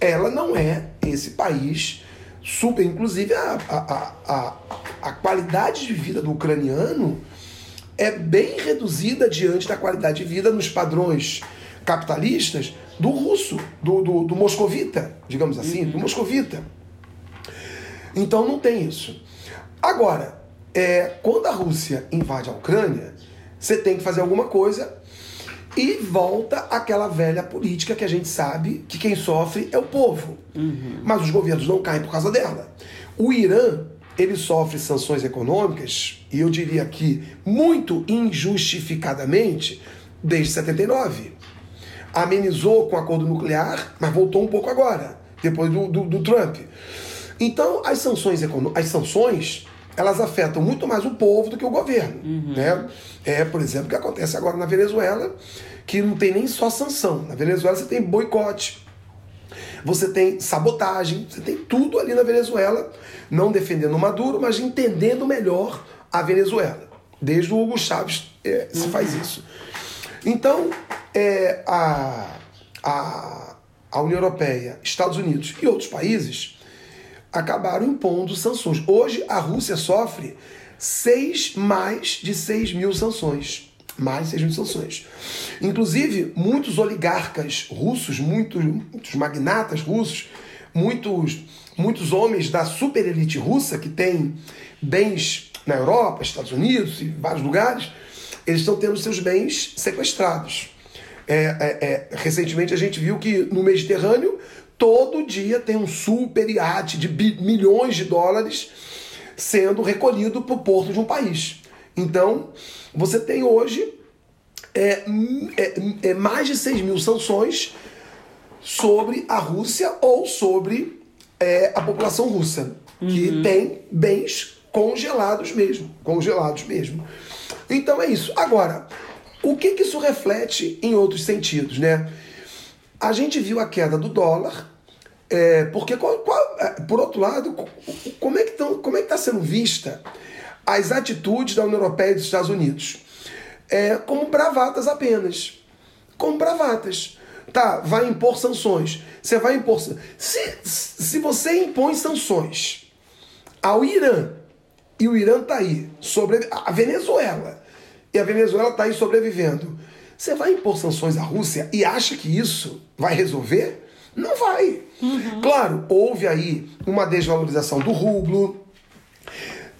ela não é esse país super. Inclusive, a, a, a, a qualidade de vida do ucraniano é bem reduzida diante da qualidade de vida nos padrões capitalistas do russo, do, do, do moscovita, digamos assim, do moscovita. Então não tem isso. Agora, é, quando a Rússia invade a Ucrânia, você tem que fazer alguma coisa e volta aquela velha política que a gente sabe que quem sofre é o povo. Uhum. Mas os governos não caem por causa dela. O Irã, ele sofre sanções econômicas, e eu diria que muito injustificadamente, desde 79. Amenizou com o acordo nuclear, mas voltou um pouco agora, depois do, do, do Trump. Então, as sanções, as sanções elas afetam muito mais o povo do que o governo. Uhum. Né? É, por exemplo, o que acontece agora na Venezuela, que não tem nem só sanção. Na Venezuela você tem boicote, você tem sabotagem, você tem tudo ali na Venezuela, não defendendo o Maduro, mas entendendo melhor a Venezuela. Desde o Hugo Chávez é, se uhum. faz isso. Então, é, a, a, a União Europeia, Estados Unidos e outros países acabaram impondo sanções. Hoje a Rússia sofre seis, mais de 6 mil sanções. Mais de 6 mil sanções. Inclusive, muitos oligarcas russos, muitos, muitos magnatas russos, muitos, muitos homens da super elite russa que tem bens na Europa, Estados Unidos e vários lugares, eles estão tendo seus bens sequestrados. É, é, é, recentemente a gente viu que no Mediterrâneo todo dia tem um super iate de milhões de dólares sendo recolhido para o porto de um país. Então, você tem hoje é, é, é mais de 6 mil sanções sobre a Rússia ou sobre é, a população russa, que uhum. tem bens congelados mesmo, congelados mesmo. Então é isso. Agora, o que, que isso reflete em outros sentidos, né? A gente viu a queda do dólar, é, porque, qual, qual, é, por outro lado, como é que está sendo vista as atitudes da União Europeia e dos Estados Unidos? É, como bravatas apenas. Como bravatas. Tá, vai impor sanções. Você vai impor. Se, se você impõe sanções ao Irã, e o Irã está aí, sobre a Venezuela, e a Venezuela está aí sobrevivendo, você vai impor sanções à Rússia e acha que isso vai resolver? Não vai. Uhum. Claro, houve aí uma desvalorização do rublo,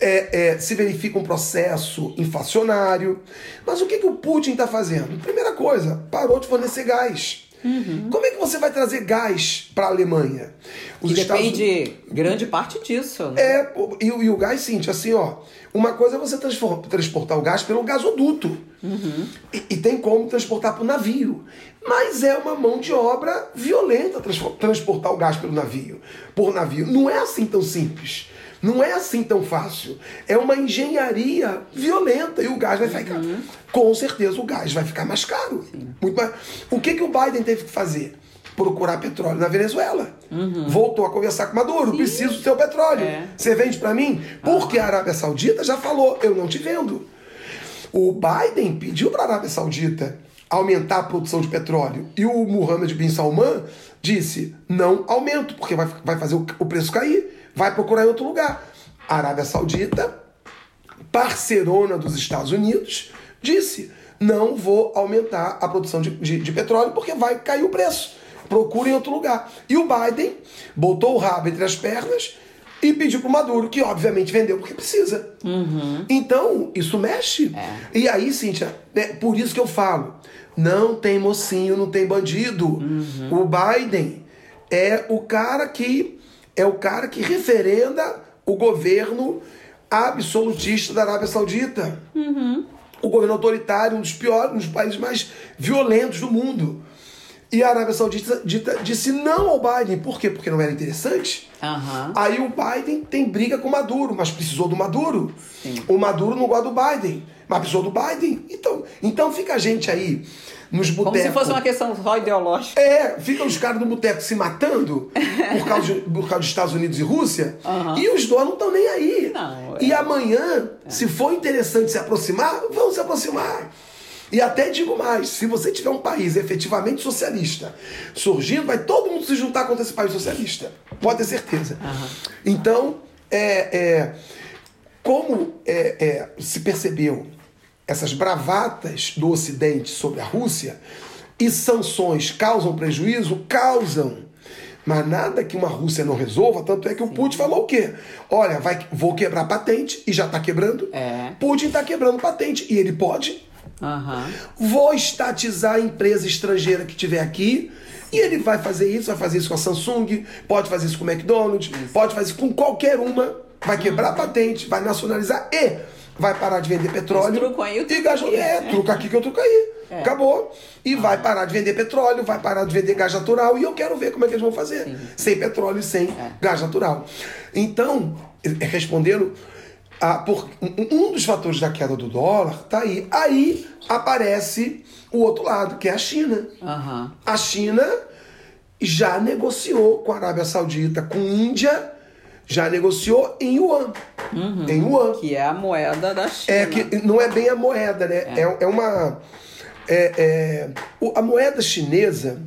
é, é, se verifica um processo inflacionário. Mas o que, que o Putin está fazendo? Primeira coisa, parou de fornecer gás. Uhum. Como é que você vai trazer gás para a Alemanha? Os e Estados... depende grande parte disso. Né? É, e, e o gás, sim, assim, ó. Uma coisa é você transportar o gás pelo gasoduto. Uhum. E, e, tem como transportar por navio. Mas é uma mão de obra violenta transportar o gás pelo navio. Por navio. Não é assim tão simples. Não é assim tão fácil. É uma engenharia violenta e o gás vai ficar. Uhum. Com certeza o gás vai ficar mais caro. Muito mais. O que, que o Biden teve que fazer? Procurar petróleo na Venezuela. Uhum. Voltou a conversar com Maduro. Sim. Preciso do seu petróleo. É. Você vende para mim? Porque a Arábia Saudita já falou: eu não te vendo. O Biden pediu para a Arábia Saudita aumentar a produção de petróleo e o Mohammed bin Salman disse: não aumento, porque vai, vai fazer o preço cair vai procurar em outro lugar. A Arábia Saudita, parceirona dos Estados Unidos, disse: não vou aumentar a produção de, de, de petróleo porque vai cair o preço. Procure em outro lugar. E o Biden botou o rabo entre as pernas e pediu para o Maduro, que obviamente vendeu porque precisa. Uhum. Então, isso mexe. É. E aí, Cíntia, é por isso que eu falo: não tem mocinho, não tem bandido. Uhum. O Biden é o cara que é o cara que referenda o governo absolutista da Arábia Saudita. Uhum. O governo autoritário, um dos piores, um dos países mais violentos do mundo. E a Arábia Saudita disse não ao Biden. Por quê? Porque não era interessante. Uhum. Aí o Biden tem briga com o Maduro, mas precisou do Maduro. Sim. O Maduro não gosta do Biden, mas precisou do Biden. Então, então fica a gente aí nos Como botecos. se fosse uma questão só ideológica. É, ficam os caras no boteco se matando por causa, de, por causa dos Estados Unidos e Rússia, Aham. e os dois não estão nem aí. Não, e é. amanhã, se for interessante se aproximar, vão se aproximar. E até digo mais, se você tiver um país efetivamente socialista surgindo, vai todo mundo se juntar contra esse país socialista. Pode ter certeza. Então, é, é, como é, é, se percebeu essas bravatas do Ocidente sobre a Rússia e sanções causam prejuízo? Causam. Mas nada que uma Rússia não resolva, tanto é que o Putin falou o quê? Olha, vai, vou quebrar patente, e já está quebrando. É. Putin está quebrando patente, e ele pode. Aham. Vou estatizar a empresa estrangeira que tiver aqui. E ele vai fazer isso, vai fazer isso com a Samsung, pode fazer isso com o McDonald's, pode fazer isso com qualquer uma, vai quebrar a patente, vai nacionalizar e vai parar de vender petróleo. Aí, e aqui. É, truca aqui que eu truco aí. É. Acabou. E vai parar de vender petróleo, vai parar de vender gás natural. E eu quero ver como é que eles vão fazer. Sem petróleo e sem É. gás natural. Então, eh, respondendo, a, por, um dos fatores da queda do dólar tá aí. Aí aparece o outro lado, que é a China. Aham. A China já negociou com a Arábia Saudita, com a Índia, já negociou em yuan. Em yuan. Que é a moeda da China. É que não é bem a moeda, né? É, é uma. é- é- o- a moeda chinesa,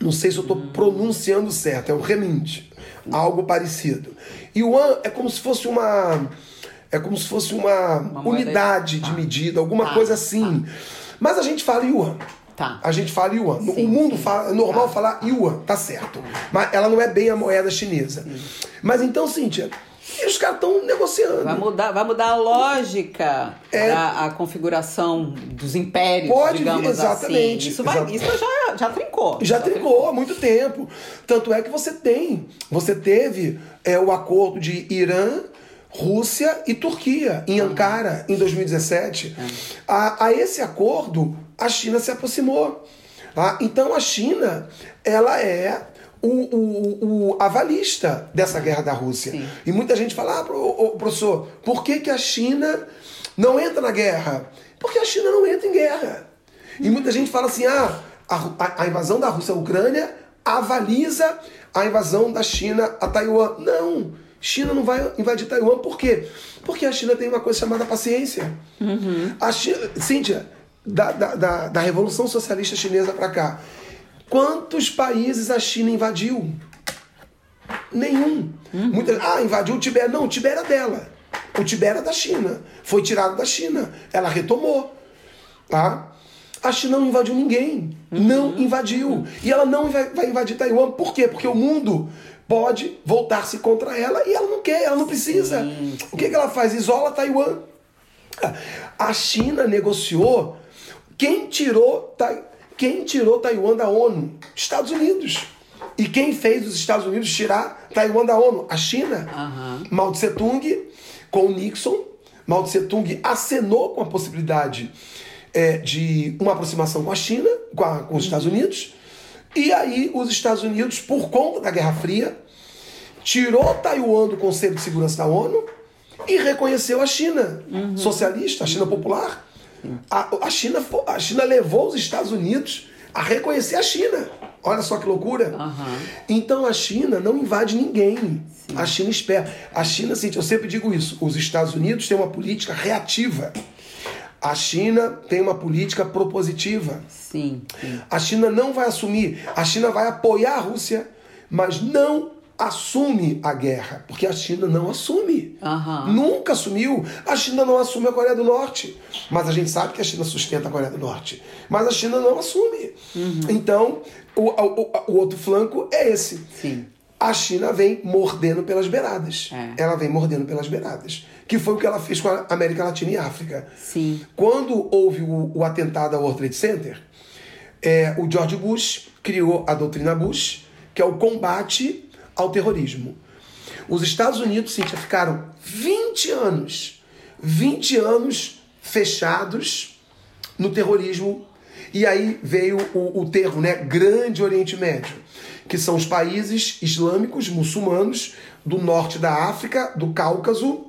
não sei se eu estou pronunciando certo, é o renminbi, algo parecido. Yuan é como se fosse uma. É como se fosse uma, moeda- unidade de tá. medida, alguma Tá, coisa assim. Mas a gente fala yuan. Tá. A gente fala yuan. Sim, o mundo sim. fala, é normal Tá. falar yuan, tá certo. Mas ela não é bem a moeda chinesa. Mas então, Cíntia, e os caras estão negociando. Vai mudar, vai mudar a lógica É. da a configuração dos impérios, Pode digamos exatamente, assim. Isso, vai, isso já, já trincou. Já trincou há muito tempo. Tanto é que você tem. Você teve é, o acordo de Irã, Rússia e Turquia em Ankara em 2017. A, a esse acordo, a China se aproximou. tá? Então a China, ela é o, o, o avalista dessa guerra da Rússia. Sim. E muita gente fala, ah, professor, por que, que a China não entra na guerra? Porque a China não entra em guerra. E muita gente fala assim: ah, a, a- invasão da Rússia à Ucrânia avaliza a invasão da China a Taiwan. Não, China não vai invadir Taiwan. Por quê? Porque a China tem uma coisa chamada paciência. A China, Cíntia, da, da, da, da Revolução Socialista Chinesa para cá, quantos países a China invadiu? Nenhum. Muita, ah, invadiu o Tibete. Não, o Tibete era dela. O Tibete era da China. Foi tirado da China. Ela retomou. Tá? A China não invadiu ninguém. Não invadiu. E ela não vai, invadir Taiwan. Por quê? Porque o mundo pode voltar-se contra ela e ela não quer, ela não precisa. O que, que ela faz? Isola Taiwan. A China negociou. Quem tirou, Tai- quem tirou Taiwan da ONU? Estados Unidos. E quem fez os Estados Unidos tirar Taiwan da ONU? A China. Aham. Mao Tse Tung com o Nixon. Mao Tse Tung acenou com a possibilidade é, de uma aproximação com a China, com, a- com os Estados Unidos. E aí os Estados Unidos, por conta da Guerra Fria, tirou Taiwan do Conselho de Segurança da ONU e reconheceu a China socialista, a China popular. A, a, China, a China levou os Estados Unidos a reconhecer a China. Olha só que loucura. Aham. Então a China não invade ninguém. A China espera. A China, assim, eu sempre digo isso: os Estados Unidos têm uma política reativa. A China tem uma política propositiva. Sim, sim. A China não vai assumir, a China vai apoiar a Rússia, mas não assume a guerra, porque a China não assume. Aham. Nunca assumiu. A China não assume a Coreia do Norte, mas a gente sabe que a China sustenta a Coreia do Norte, mas a China não assume. Então, o, o, o outro flanco é esse. Sim. A China vem mordendo pelas beiradas. É. Ela vem mordendo pelas beiradas. Que foi o que ela fez com a América Latina e África. Sim. Quando houve o, o atentado ao World Trade Center, é, o George Bush criou a doutrina Bush, que é o combate ao terrorismo. Os Estados Unidos, Cíntia, ficaram 20 anos, 20 anos fechados no terrorismo. E aí veio o, o termo, né? Grande Oriente Médio, que são os países islâmicos, muçulmanos, do norte da África, do Cáucaso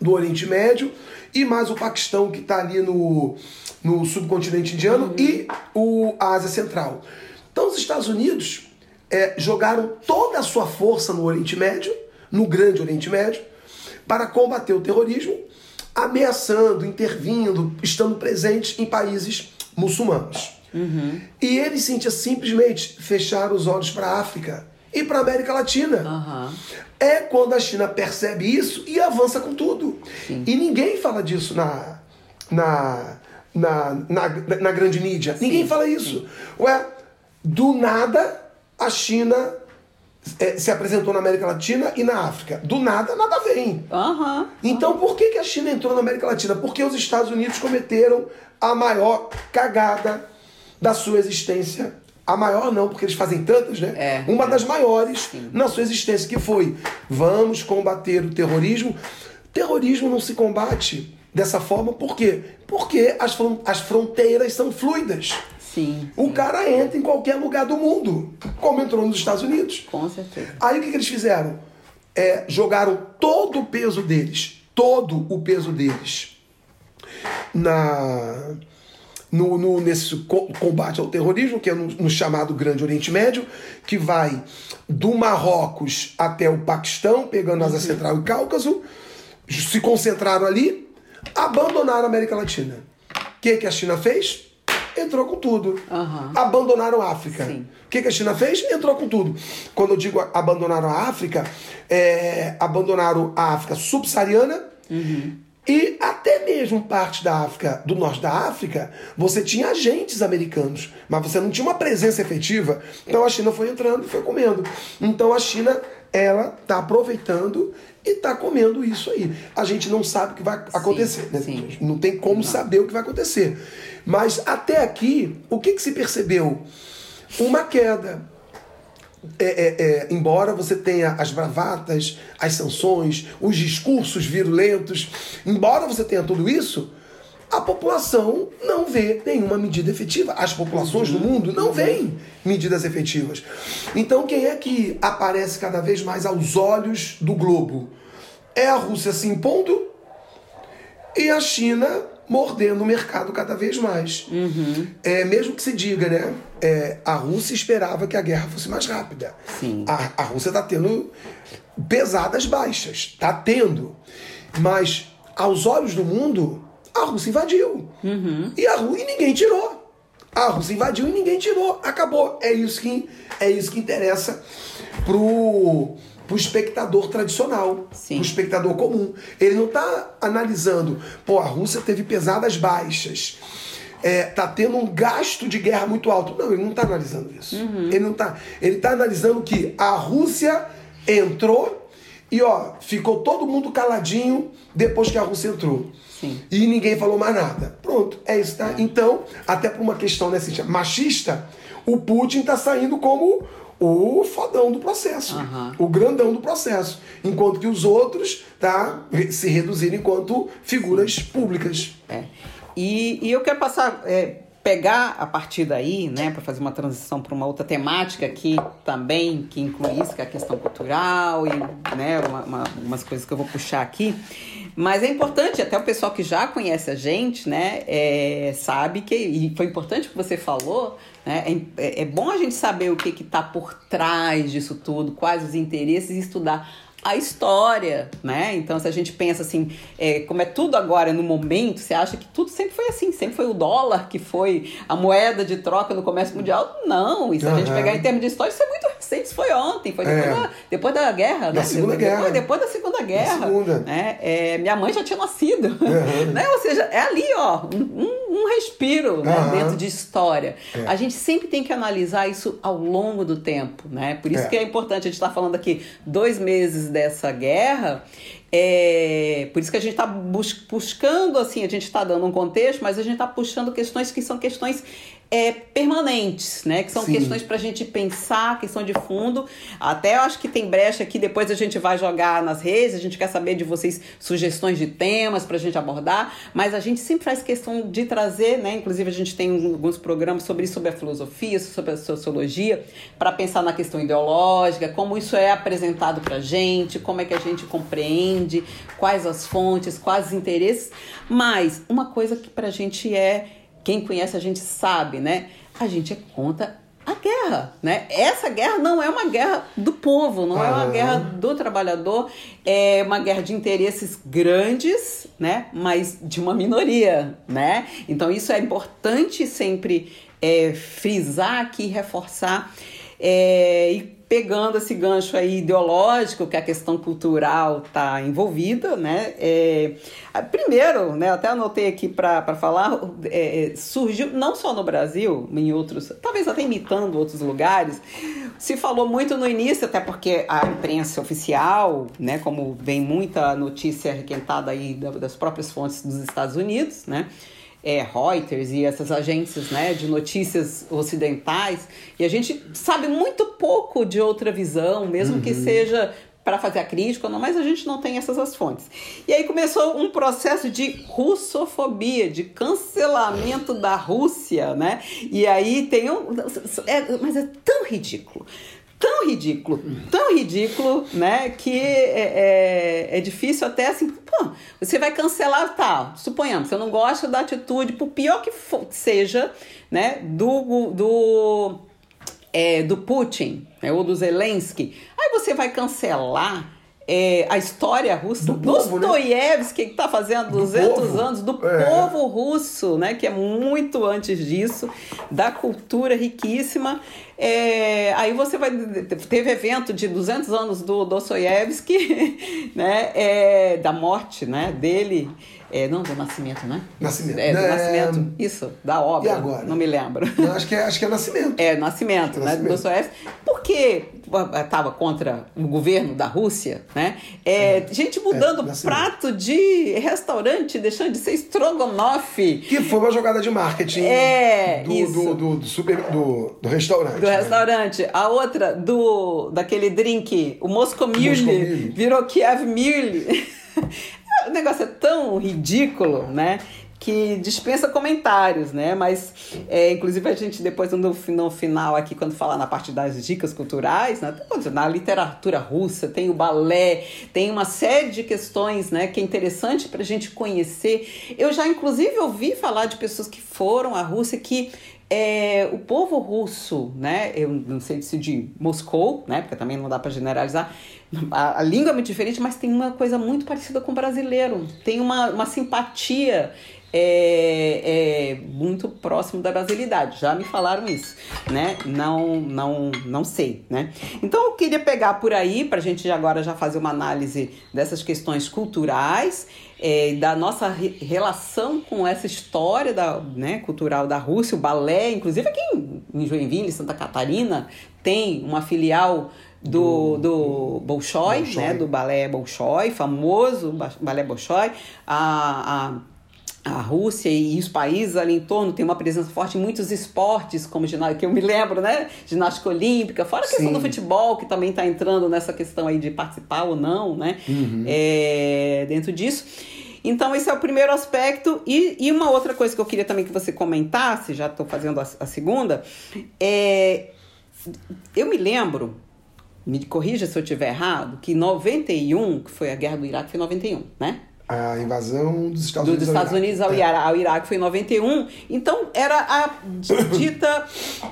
do Oriente Médio e mais o Paquistão que está ali no, no subcontinente indiano e o, a Ásia Central. Então os Estados Unidos é, jogaram toda a sua força no Oriente Médio, no Grande Oriente Médio, para combater o terrorismo, ameaçando, intervindo, estando presentes em países muçulmanos. Uhum. E eles simplesmente fecharam os olhos para a África e para a América Latina. Aham. É quando a China percebe isso e avança com tudo. E ninguém fala disso na, na, na, na, na grande mídia. Ninguém fala isso. Ué, do nada a China é, se apresentou na América Latina e na África. Do nada, nada vem. Aham. Então, por que, que a China entrou na América Latina? Porque os Estados Unidos cometeram a maior cagada da sua existência. A maior não, porque eles fazem tantas, né? É, Uma é. das maiores Sim. na sua existência, que foi vamos combater o terrorismo. Terrorismo não se combate dessa forma, por quê? Porque as, as fronteiras são fluidas. Sim. O cara entra em qualquer lugar do mundo, como entrou nos Estados Unidos. Com certeza. Aí o que, que eles fizeram? É, jogaram todo o peso deles, todo o peso deles na no, no- nesse co- combate ao terrorismo, que é no, no chamado Grande Oriente Médio, que vai do Marrocos até o Paquistão, pegando Ásia Central e Cáucaso, se concentraram ali, abandonaram a América Latina. O que, que a China fez? Entrou com tudo. Aham. Abandonaram a África. Sim. O que, que a China fez? Entrou com tudo. Quando eu digo abandonaram a África, é, abandonaram a África subsaariana e até mesmo parte da África, do norte da África, você tinha agentes americanos, mas você não tinha uma presença efetiva. Então a China foi entrando e foi comendo. Então a China, ela está aproveitando e está comendo isso aí. A gente não sabe o que vai acontecer. né? sim. Não tem como saber o que vai acontecer. Mas até aqui, o que, que se percebeu? Uma queda. É, é, é, embora você tenha as bravatas, as sanções, os discursos virulentos, embora você tenha tudo isso, a população não vê nenhuma medida efetiva. As populações do mundo não veem medidas efetivas. Então, quem é que aparece cada vez mais aos olhos do globo? É a Rússia se impondo e a China mordendo o mercado cada vez mais. É, mesmo que se diga, né? é, a Rússia esperava que a guerra fosse mais rápida. Sim. A, a Rússia está tendo pesadas baixas. Está tendo. Mas, aos olhos do mundo, a Rússia invadiu. E, a, Rú- e ninguém tirou. A Rússia invadiu e ninguém tirou. Acabou. É isso que, é isso que interessa pro, pro espectador tradicional, Sim. pro espectador comum. Ele não está analisando, pô, a Rússia teve pesadas baixas. É, tá tendo um gasto de guerra muito alto. Não, ele não está analisando isso. Ele não tá. Ele está analisando que a Rússia entrou e ó, ficou todo mundo caladinho depois que a Rússia entrou. Sim. E ninguém falou mais nada. Pronto, é isso, tá? Então, até por uma questão né, assim, machista, o Putin tá saindo como o fodão do processo, Aham. o grandão do processo, enquanto que os outros tá se reduzindo enquanto figuras públicas. É. E, e eu quero passar, é, pegar a partir daí, né, para fazer uma transição para uma outra temática aqui também, que inclui isso, que é a questão cultural e né, uma, uma- umas coisas que eu vou puxar aqui. Mas é importante, até o pessoal que já conhece a gente, né, é, sabe que, e foi importante o que você falou, né, é, é bom a gente saber o que está por trás disso tudo, quais os interesses e estudar a história, né? Então, se a gente pensa assim, é, como é tudo agora no momento, você acha que tudo sempre foi assim, sempre foi o dólar que foi a moeda de troca no comércio mundial? Não, e se a gente pegar em termos de história, isso é muito recente, isso foi ontem, foi depois, É. da, depois da guerra, né? Segunda depois, Guerra. Depois da Segunda Guerra. Segunda. Né? É, minha mãe já tinha nascido, Aham. né? Ou seja, é ali, ó, um, um- respiro né? Aham. dentro de história. É. A gente sempre tem que analisar isso ao longo do tempo, né? Por isso É. que é importante, a gente está falando aqui dois meses dessa guerra, é, por isso que a gente está buscando, assim, a gente está dando um contexto, mas a gente está puxando questões que são questões é, permanentes, né? Que são Sim. questões para a gente pensar, questão de fundo. Até eu acho que tem brecha aqui, depois a gente vai jogar nas redes, a gente quer saber de vocês sugestões de temas para a gente abordar, mas a gente sempre faz questão de trazer, né? Inclusive a gente tem alguns programas sobre isso, sobre a filosofia, sobre a sociologia, para pensar na questão ideológica, como isso é apresentado para a gente, como é que a gente compreende, quais as fontes, quais os interesses. Mas uma coisa que para a gente é quem conhece a gente sabe, né? A gente é contra a guerra, né? Essa guerra não é uma guerra do povo, não é uma guerra do trabalhador, é uma guerra de interesses grandes, né? Mas de uma minoria, né? Então isso é importante sempre é, frisar aqui, reforçar. É, e pegando esse gancho aí ideológico que a questão cultural está envolvida, né? É, primeiro, né, até anotei aqui para falar, é, é, surgiu não só no Brasil, em outros, talvez até imitando outros lugares, se falou muito no início, até porque a imprensa oficial, né, como vem muita notícia requentada aí das próprias fontes dos Estados Unidos, né? É, Reuters e essas agências né, de notícias ocidentais, e a gente sabe muito pouco de outra visão, mesmo uhum. que seja para fazer a crítica, não, mas a gente não tem essas as fontes. E aí começou um processo de russofobia, de cancelamento da Rússia, né? E aí tem um. É, mas é tão ridículo tão ridículo, tão ridículo, né? Que é, é, é, difícil até assim, pô, você vai cancelar tal. Tá, suponhamos, você não gosta da atitude, por pior que for, seja, né? Do, do, é, do Putin né, ou do Zelensky. Aí você vai cancelar é, a história russa, do Dostoiévski, né? que está fazendo 200 anos, do é. povo russo, né, que é muito antes disso, da cultura riquíssima. É, aí você vai. Teve evento de 200 anos do Dostoiévski, né, é, da morte né, dele. É, não, do Nascimento, né? Nascimento. É, do é... Nascimento. Isso, da obra. E agora? Não me lembro. Não, acho, que é, acho que é Nascimento. É, Nascimento, né? Do Dostoiévski. Porque estava contra o governo da Rússia, né? É, é gente mudando é, prato de restaurante, deixando de ser estrogonofe. Que foi uma jogada de marketing é, do, isso. Do, do, do, super, do, do restaurante. Do né? restaurante. A outra, do daquele drink, o Moscomilli, virou Kiev Mirli. o negócio é tão ridículo, né? que dispensa comentários, né? Mas, é, inclusive, a gente depois no, no final aqui, quando falar na parte das dicas culturais, né? na literatura russa, tem o balé, tem uma série de questões, né? Que é interessante para a gente conhecer. Eu já, inclusive, ouvi falar de pessoas que foram à Rússia que é, o povo russo, né? Eu não sei se de Moscou, né? Porque também não dá para generalizar. A, a, língua é muito diferente, mas tem uma coisa muito parecida com o brasileiro. Tem uma, uma simpatia é, é, muito próximo da brasilidade. Já me falaram isso, né? Não, não, não sei, né? Então eu queria pegar por aí para a gente agora já fazer uma análise dessas questões culturais é, da nossa re relação com essa história da, né, cultural da Rússia, o balé, inclusive aqui em, Joinville, Santa Catarina, tem uma filial do, do Bolshoi, Bolshoi, né, do balé Bolshoi, famoso balé Bolshoi, a, a a Rússia e os países ali em torno têm uma presença forte em muitos esportes, como ginástica, que eu me lembro, né? Ginástica olímpica, fora a questão Sim. do futebol, que também está entrando nessa questão aí de participar ou não, né? Uhum. É, dentro disso. Então, esse é o primeiro aspecto. E, e uma outra coisa que eu queria também que você comentasse, já estou fazendo a, a, segunda, é. Eu me lembro, me corrija se eu estiver errado, que em 91, que foi a guerra do Iraque, foi 91, né? A invasão dos Estados Unidos, dos Estados ao, Unidos ao, é. Iraque. ao Iraque foi em 91. Então, era a dita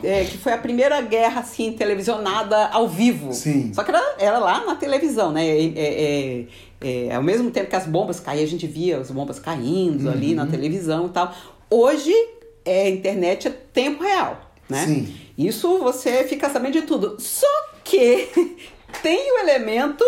é, que foi a primeira guerra assim, televisionada ao vivo. Sim. Só que era, era lá na televisão, né? É, é, é, é, ao mesmo tempo que as bombas caíam, a gente via as bombas caindo uhum. ali na televisão e tal. Hoje, é, a internet é tempo real, né? Sim. Isso você fica sabendo de tudo. Só que tem o elemento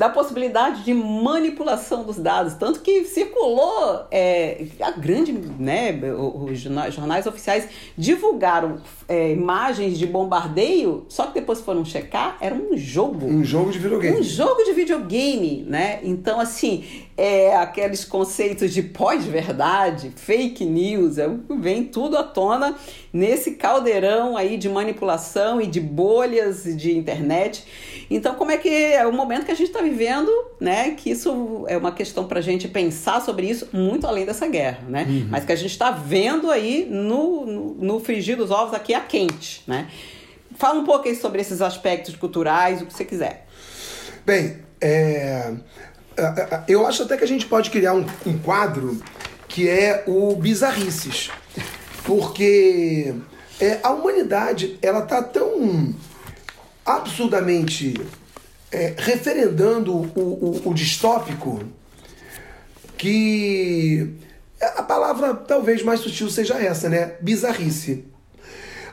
da possibilidade de manipulação dos dados, tanto que circulou é, a grande, né, os jornais oficiais divulgaram é, imagens de bombardeio, só que depois foram checar, era um jogo. Um jogo de videogame. Um jogo de videogame, né? Então, assim, é, aqueles conceitos de pós-verdade, fake news, é, vem tudo à tona nesse caldeirão aí de manipulação e de bolhas de internet. Então, como é que é o momento que a gente está vivendo, né? Que isso é uma questão para a gente pensar sobre isso muito além dessa guerra, né? Uhum. Mas que a gente está vendo aí no, no, no frigir dos ovos aqui a quente, né? Fala um pouco aí sobre esses aspectos culturais, o que você quiser. Bem, é, eu acho até que a gente pode criar um, um quadro que é o bizarrices. Porque é, a humanidade ela tá tão absurdamente é, referendando o, o, o distópico que a palavra talvez mais sutil seja essa, né? Bizarrice.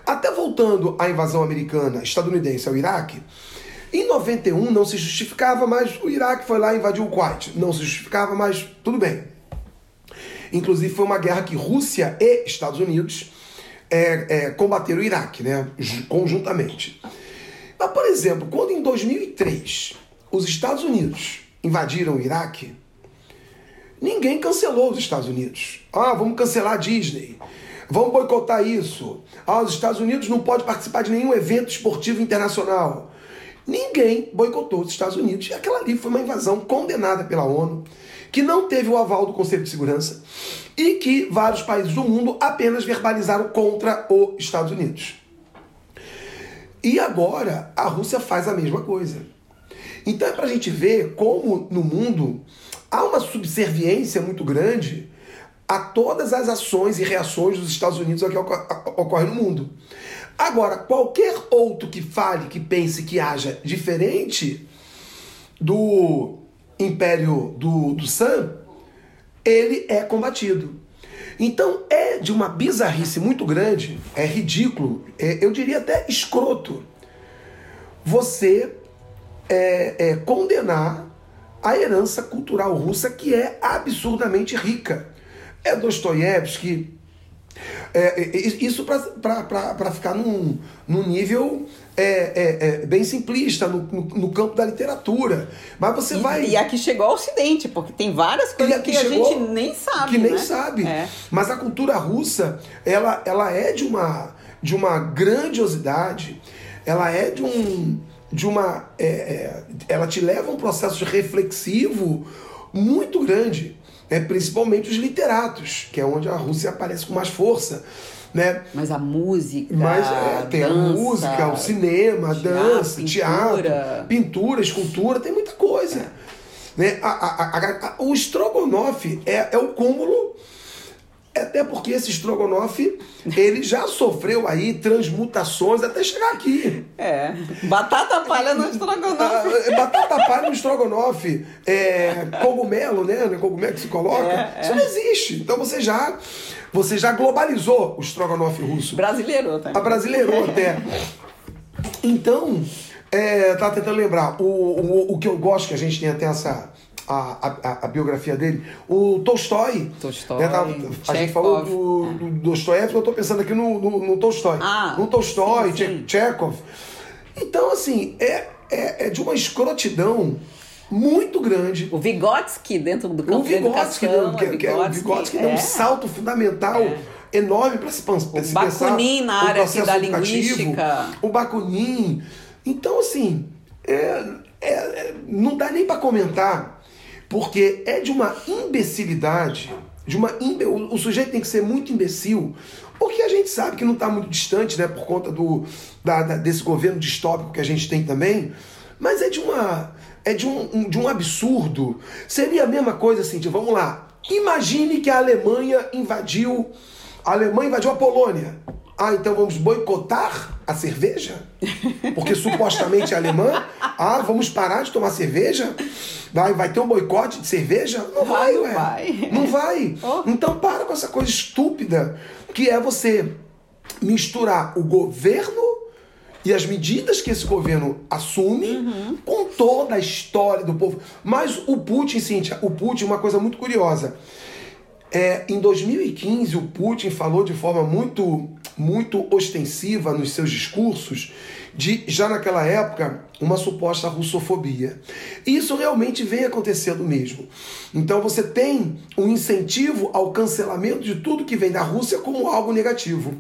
Até voltando à invasão americana estadunidense ao Iraque, em 91 não se justificava, mas o Iraque foi lá e invadiu o Kuwait. Não se justificava, mas tudo bem. Inclusive foi uma guerra que Rússia e Estados Unidos é, é, combateram o Iraque, né? Conjuntamente. Mas, por exemplo, quando em 2003 os Estados Unidos invadiram o Iraque, ninguém cancelou os Estados Unidos. Ah, vamos cancelar a Disney. Vamos boicotar isso. Ah, os Estados Unidos não podem participar de nenhum evento esportivo internacional. Ninguém boicotou os Estados Unidos. E aquela ali foi uma invasão condenada pela ONU, que não teve o aval do Conselho de Segurança e que vários países do mundo apenas verbalizaram contra os Estados Unidos. E agora a Rússia faz a mesma coisa. Então é para a gente ver como no mundo há uma subserviência muito grande a todas as ações e reações dos Estados Unidos ao que ocorre no mundo. Agora, qualquer outro que fale, que pense, que haja diferente do império do, do Sam, ele é combatido. Então é de uma bizarrice muito grande, é ridículo, é, eu diria até escroto, você é, é, condenar a herança cultural russa que é absurdamente rica. É Dostoiévski, é, é, isso para ficar num, num nível é, é, é, bem simplista no, no, no, campo da literatura. Mas você e, vai. E aqui chegou ao Ocidente, porque tem várias coisas que a gente nem sabe. Que nem né? sabe. É. Mas a cultura russa, ela, ela é de uma, de uma grandiosidade, ela é de um. De uma, é, ela te leva a um processo reflexivo muito grande é, principalmente os literatos, que é onde a Rússia aparece com mais força. Né? Mas a música. Mas é, tem dança, a música, o cinema, a dança, pintura. teatro, pintura, escultura, tem muita coisa. É. Né? A, a, a, o Strogonoff é, é o cúmulo até porque esse estrogonofe, ele já sofreu aí transmutações até chegar aqui. É. Batata palha no estrogonofe. Ah, é, batata palha no estrogonofe. É, cogumelo, né? Cogumelo que se coloca. É, Isso é. não existe. Então você já, você já globalizou o estrogonofe russo. Brasileirou também. A brasileirou até. Então, é, tá tentando lembrar. O, o, o que eu gosto, que a gente tem até essa a, a, a, biografia dele. O Tolstói. Tolstói. Né, tá, a gente falou do, do Dostoiévski, eu estou pensando aqui no, no, no Tolstói. Ah, no Tolstói, Chekhov. Então, assim, é, é, é de uma escrotidão muito grande. O Vygotsky dentro do campo o Vygotsky, da que, que, que, é, o Vygotsky é. deu um é. salto fundamental é. enorme para se, se o. Bakunin na área da linguística. O Bakunin. Então, assim, é, é, não dá nem para comentar porque é de uma imbecilidade, de uma imbe... o sujeito tem que ser muito imbecil, porque a gente sabe que não está muito distante, né, por conta do, da, da, desse governo distópico que a gente tem também, mas é de uma é de um, um, de um absurdo. Seria a mesma coisa assim, tipo, vamos lá. Imagine que a Alemanha invadiu a Alemanha invadiu a Polônia. Ah, então vamos boicotar a cerveja? Porque supostamente é alemã? Ah, vamos parar de tomar cerveja? Vai, vai ter um boicote de cerveja? Não vai, não ué. vai. Não vai. Oh. Então para com essa coisa estúpida que é você misturar o governo e as medidas que esse governo assume uhum. com toda a história do povo. Mas o Putin, Cíntia, o Putin, uma coisa muito curiosa. É, em 2015, o Putin falou de forma muito, muito ostensiva nos seus discursos de, já naquela época, uma suposta russofobia. E isso realmente vem acontecendo mesmo. Então você tem um incentivo ao cancelamento de tudo que vem da Rússia como algo negativo.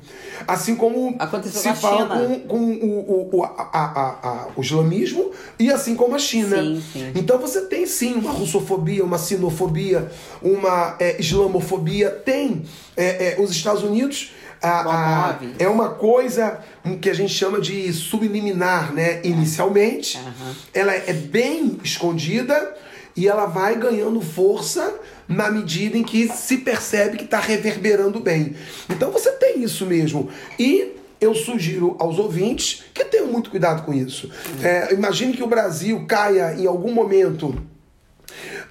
Assim como Aconteceu se fala China. com, com o, o, o, a, a, a, o islamismo e assim como a China. Sim, sim. Então você tem sim uma russofobia, uma sinofobia, uma é, islamofobia. Tem é, é, os Estados Unidos. a- a- é uma coisa que a gente chama de subliminar, né? Inicialmente, Aham. ela é bem escondida e ela vai ganhando força na medida em que se percebe que está reverberando bem. Então você tem isso mesmo. E eu sugiro aos ouvintes que tenham muito cuidado com isso. É, imagine que o Brasil caia em algum momento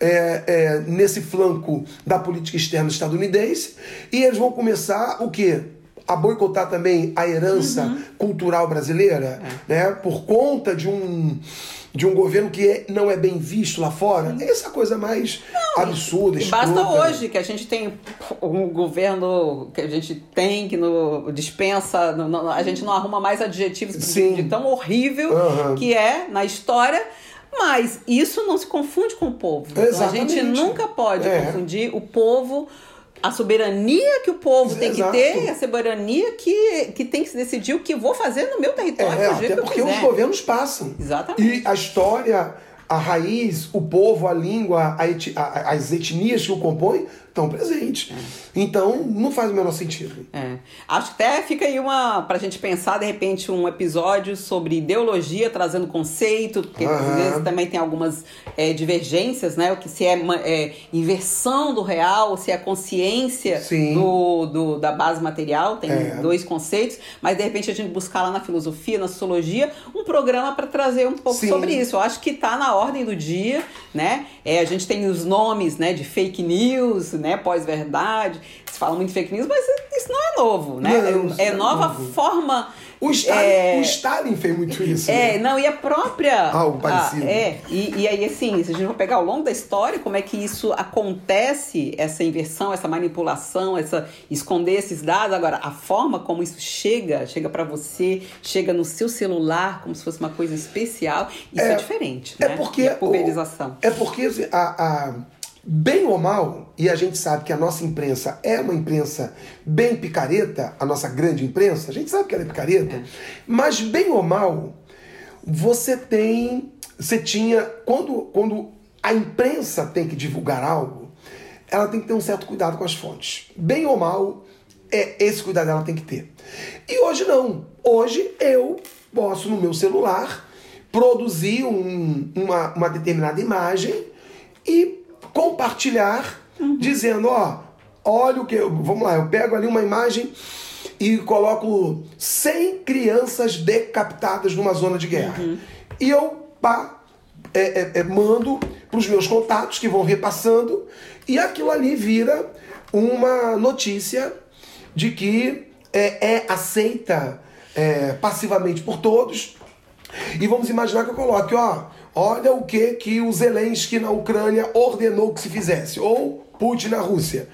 é, é, nesse flanco da política externa estadunidense e eles vão começar o quê? A boicotar também a herança cultural brasileira, né? Por conta de um, de um governo que é- não é bem visto lá fora. Essa é a coisa mais absurda, E basta hoje que a gente tem um governo que a gente tem que no, dispensa, no- no- a gente não arruma mais adjetivos de- Sim. de tão horrível Aham. que é na história. Mas isso não se confunde com o povo. Então, a gente nunca pode É. confundir o povo, a soberania que o povo tem que ter, a soberania que, que tem que se decidir o que vou fazer no meu território É, jeito até porque os governos passam. Exatamente. E a história, a raiz, o povo, a língua, a eti- a- as etnias que o compõem estão presentes. Então, não faz o menor sentido. É. Acho que até fica aí uma pra gente pensar, de repente, um episódio sobre ideologia, trazendo conceito, porque às vezes também tem algumas é, divergências, né? O que se é, é inversão do real, se é consciência do, do- da base material, tem É. dois conceitos, mas de repente a gente buscar lá na filosofia, na sociologia, um programa para trazer um pouco Sim. sobre isso. Eu acho que tá na ordem do dia, né? É, a gente tem os nomes, né, de fake news, né, pós-verdade. Se fala muito fake news, mas isso não é novo, né? Não, é, é é nova forma. O Stalin, é, o Stalin fez muito isso. é, né? não, e a própria. Algo a- parecido. é, e, e aí, assim, se a gente for pegar ao longo da história, como é que isso acontece, essa inversão, essa manipulação, essa esconder esses dados. Agora, a forma como isso chega, chega para você, chega no seu celular, como se fosse uma coisa especial, isso é, É- diferente, É né? porque. E a pulverização. É porque assim, a, a- bem ou mal, e a gente sabe que a nossa imprensa é uma imprensa bem picareta, a nossa grande imprensa, a gente sabe que ela é picareta, mas bem ou mal, você tem. Você tinha. Quando, quando a imprensa tem que divulgar algo, ela tem que ter um certo cuidado com as fontes. Bem ou mal, é esse cuidado ela tem que ter. E hoje não. Hoje eu posso, no meu celular, produzir um- uma, uma determinada imagem e compartilhar, dizendo, ó, olha o que. eu- Vamos lá, eu pego ali uma imagem e coloco 100 crianças decapitadas numa zona de guerra. E eu, pá, é, é, é, mando para os meus contatos que vão repassando e aquilo ali vira uma notícia de que é, é aceita é, passivamente por todos. E vamos imaginar que eu coloque, ó, olha o que que o Zelensky na Ucrânia ordenou que se fizesse, ou Putin na Rússia.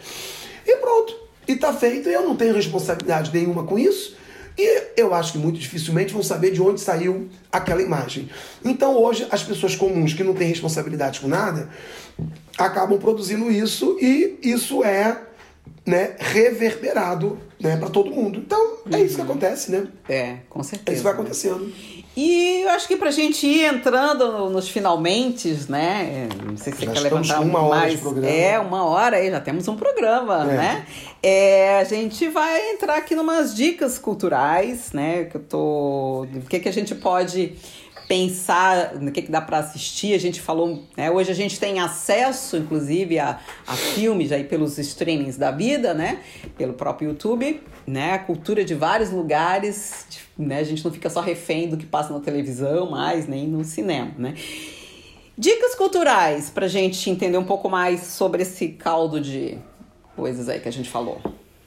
E pronto, e tá feito, e eu não tenho responsabilidade nenhuma com isso. E eu acho que muito dificilmente vão saber de onde saiu aquela imagem. Então hoje as pessoas comuns que não têm responsabilidade com nada acabam produzindo isso e isso é né, reverberado né, para todo mundo. Então é isso que acontece, né? É, com É certeza. isso que vai acontecendo. E eu acho que pra gente ir entrando no- nos finalmente, né? Não sei se você Já quer levantar uma hora mais. de programa. É, uma hora aí, já temos um programa, É. né? É, a gente vai entrar aqui numas dicas culturais, né? Que eu tô. O que, que a gente pode pensar, no que, que dá para assistir. A gente falou, né? Hoje a gente tem acesso, inclusive, a, a filmes aí pelos streamings da vida, né? Pelo próprio YouTube, né? A cultura de vários lugares, né? A gente não fica só refém do que passa na televisão, mais nem no cinema, né? Dicas culturais pra gente entender um pouco mais sobre esse caldo de coisas aí que a gente falou.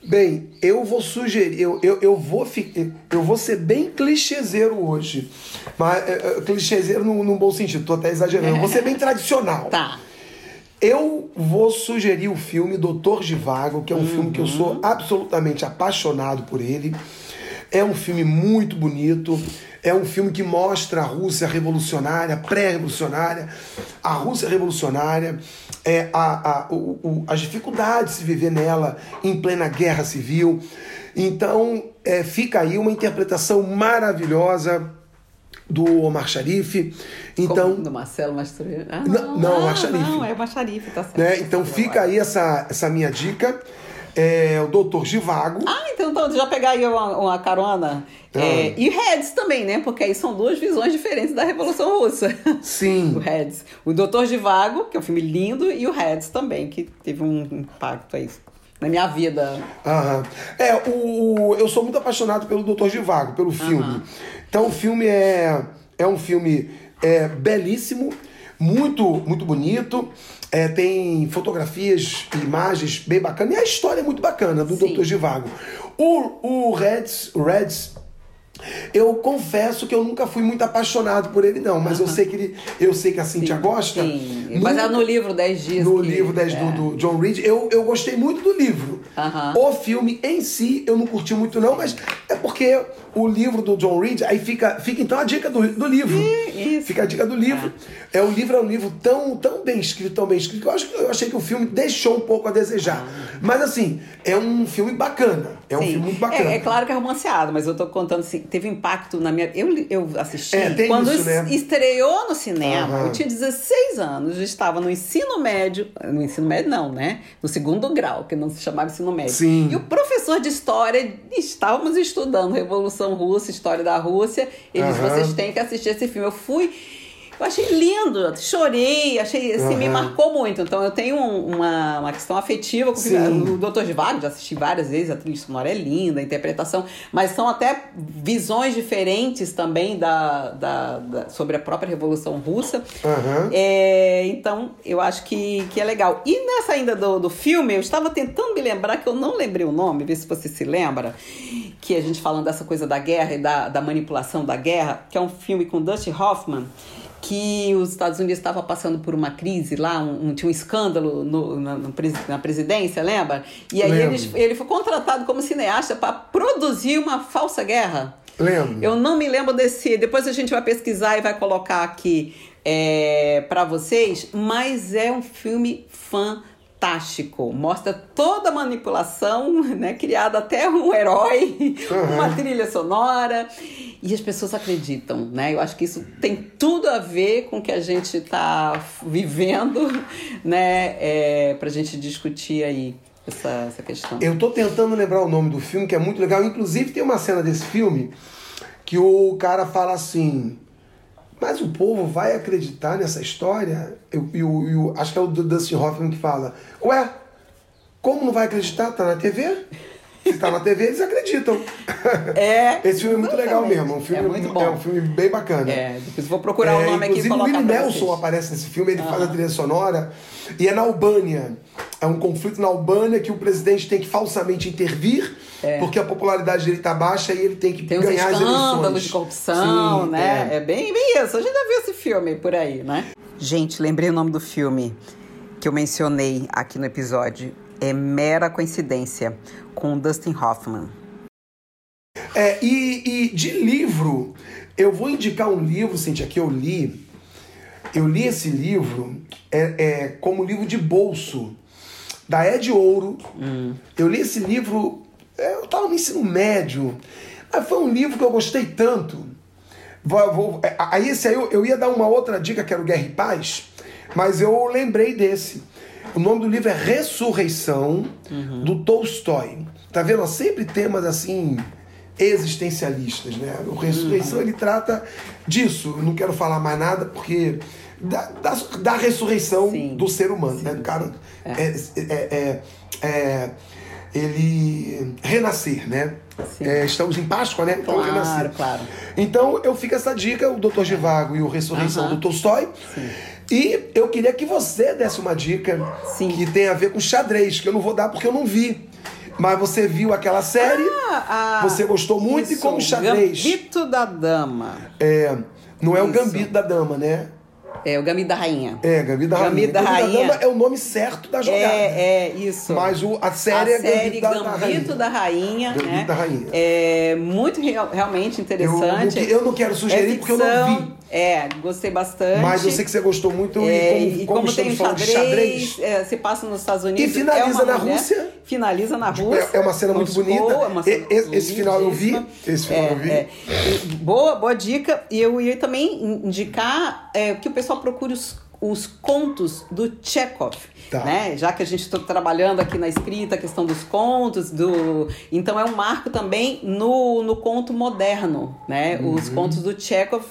Bem, eu vou sugerir, eu, eu, eu, vou, eu vou ser bem clichêzeiro hoje. Mas é, é, clichêzeiro num, num bom sentido, tô até exagerando. Eu vou ser bem tradicional. Tá. Eu vou sugerir o filme Doutor Givago, que é um filme que eu sou absolutamente apaixonado por ele. É um filme muito bonito. É um filme que mostra a Rússia revolucionária, pré-revolucionária, a Rússia revolucionária, é, a, a, o, o, as dificuldades de se viver nela em plena guerra civil. Então, é, fica aí uma interpretação maravilhosa do Omar Sharif. Então, Como do Marcelo Mastroianni. Ah, não, não, ah, Omar Sharif. Não, é o Sharif, tá certo. Né? Então fica aí essa, essa minha dica. É, o Doutor Givago. Ah, então, então já pegar aí uma, uma carona. Ah. É, e Reds também, né? Porque aí são duas visões diferentes da Revolução Russa. Sim. O Reds. O Doutor Givago, que é um filme lindo, e o Reds também, que teve um impacto aí na minha vida. Aham. É, o, o- eu sou muito apaixonado pelo Doutor Givago, pelo filme. Então o filme é, é um filme é, belíssimo, muito, muito bonito. É, tem fotografias e imagens bem bacanas. E a história é muito bacana do Sim. Doutor Givago. O, o Reds, o Reds eu confesso que eu nunca fui muito apaixonado por ele, não. Mas eu sei que ele, eu sei que a Cintia gosta. Sim. Nunca- Mas é no livro 10 dias. no que- livro 10 é. do, do John Reed, eu, eu gostei muito do livro. Aham. O filme em si eu não curti muito, não, mas é porque o livro do John Reed, aí fica, fica então a dica do, do livro. isso. Fica a dica do livro. É. o livro é um livro tão, tão bem escrito, tão bem escrito, que eu, acho, que- eu achei que o filme deixou um pouco a desejar. Mas assim, é um filme bacana. É um Sim. filme muito bacana. É, é claro que é romanceado, mas eu tô contando assim, teve impacto na minha. Eu, eu assisti É, quando isso, né? estreou no cinema. Aham. Eu tinha 16 anos, estava no ensino médio. No ensino médio, não, né? No segundo grau, que não se chamava ensino médio. Sim. E o professor de história, estávamos estudando Revolução Russa, História da Rússia. Ele disse: Aham. vocês têm que assistir esse filme. Eu fui. Eu achei lindo, chorei, achei, assim, me Aham. marcou muito. Então eu tenho um- uma, uma questão afetiva com. Sim. O Doutor Givago, já assisti várias vezes, a trilha sonora é linda, a interpretação, mas são até visões diferentes também da, da, da- sobre a própria Revolução Russa. Aham. É, então, eu acho que, que é legal. E nessa ainda do, do filme, eu estava tentando me lembrar, que eu não lembrei o nome, ver se você se lembra, que a gente falando dessa coisa da guerra e da, da manipulação da guerra, que é um filme com Dustin Hoffman, que os Estados Unidos estavam passando por uma crise lá, um, um- tinha um escândalo no- na, na presidência, lembra? E aí Lembro. eles- ele foi contratado como cineasta para produzir uma falsa guerra. Lembro. Eu não me lembro desse. Depois a gente vai pesquisar e vai colocar aqui é, para vocês. Mas é um filme fantástico. Mostra toda a manipulação, né? Criada até um herói, uma trilha sonora. E as pessoas acreditam, né? Eu acho que isso tem tudo a ver com o que a gente está vivendo, né? É, para a gente discutir aí essa, essa questão. Eu tô tentando lembrar o nome do filme, que é muito legal. Inclusive, tem uma cena desse filme que o cara fala assim. Mas o povo vai acreditar nessa história? E o, acho que é o Dustin Hoffman que fala: Ué, como não vai acreditar? Tá na TV? Se tá na TV, eles acreditam. É, Esse filme é muito legal mesmo. É um filme, É muito bom. é um filme bem bacana. É, depois vou procurar o É, nome aqui e colocar Willie Nelson aparece nesse filme, ele faz a trilha sonora. E é na Albânia. É um conflito na Albânia que o presidente tem que falsamente intervir, porque a popularidade dele tá baixa e ele tem que É. Tem ganhar as escândalos de corrupção, Sim, né? é. É. bem, bem isso. A gente já viu esse filme por aí, né? Gente, lembrei o nome do filme que eu mencionei aqui no episódio. É Mera Coincidência, com o Dustin Hoffman. É, e, e de livro, eu vou indicar um livro, Cintia, que eu li. Eu li esse livro é, é, como livro de bolso, da Ed Ouro. Eu li esse livro, é, eu estava no ensino médio, mas foi um livro que eu gostei tanto. Vou- vou- é, aí esse aí eu, eu ia dar uma outra dica, que era o Guerra e Paz, mas eu lembrei desse. O nome do livro é Ressurreição, do Tolstói. Tá vendo? Ó, Sempre temas assim existencialistas, né? O Ressurreição ele trata disso. Eu não quero falar mais nada porque da, da, da ressurreição Sim. do ser humano, né? Do cara é, é, é, é, ele renascer, né? Sim. É, estamos em Páscoa, né? Então Claro, renascer. claro. Então eu fico essa dica, o Dr. Givago e o Ressurreição Aham. do Tolstói. E eu queria que você desse uma dica Sim. que tem a ver com xadrez, que eu não vou dar porque eu não vi. Mas você viu aquela série, Ah, você gostou muito e isso, como xadrez. Gambito da Dama. É, não é o Isso. gambito da dama, né? É, o Gambito da Rainha. É, Gambito da Rainha. Gambito da Gambito Rainha. É o nome certo da jogada. É, é, isso. Mas o, a série a é série Gambito da, da Rainha. Gambito da Rainha, Gambito né? da Rainha. É muito real- realmente Eu, interessante. não, eu não quero sugerir É porque eu não vi. É, gostei bastante. Mas eu sei que você gostou muito É, e como, e como como tem xadrez, xadrez. é, se passa nos Estados Unidos. E finaliza é na mulher- Rússia. Finaliza na Tipo, Rússia. é- é uma cena muito bonita. é uma cena esse- esse final eu vi, esse final É, eu vi. é. Boa, boa dica. E eu ia também indicar é, que o pessoal procure os, os contos do Chekhov. Tá. Né? Já que a gente está trabalhando aqui na escrita, a questão dos contos, do. Então é um marco também no, no conto moderno, né? Uhum. Os contos do Chekhov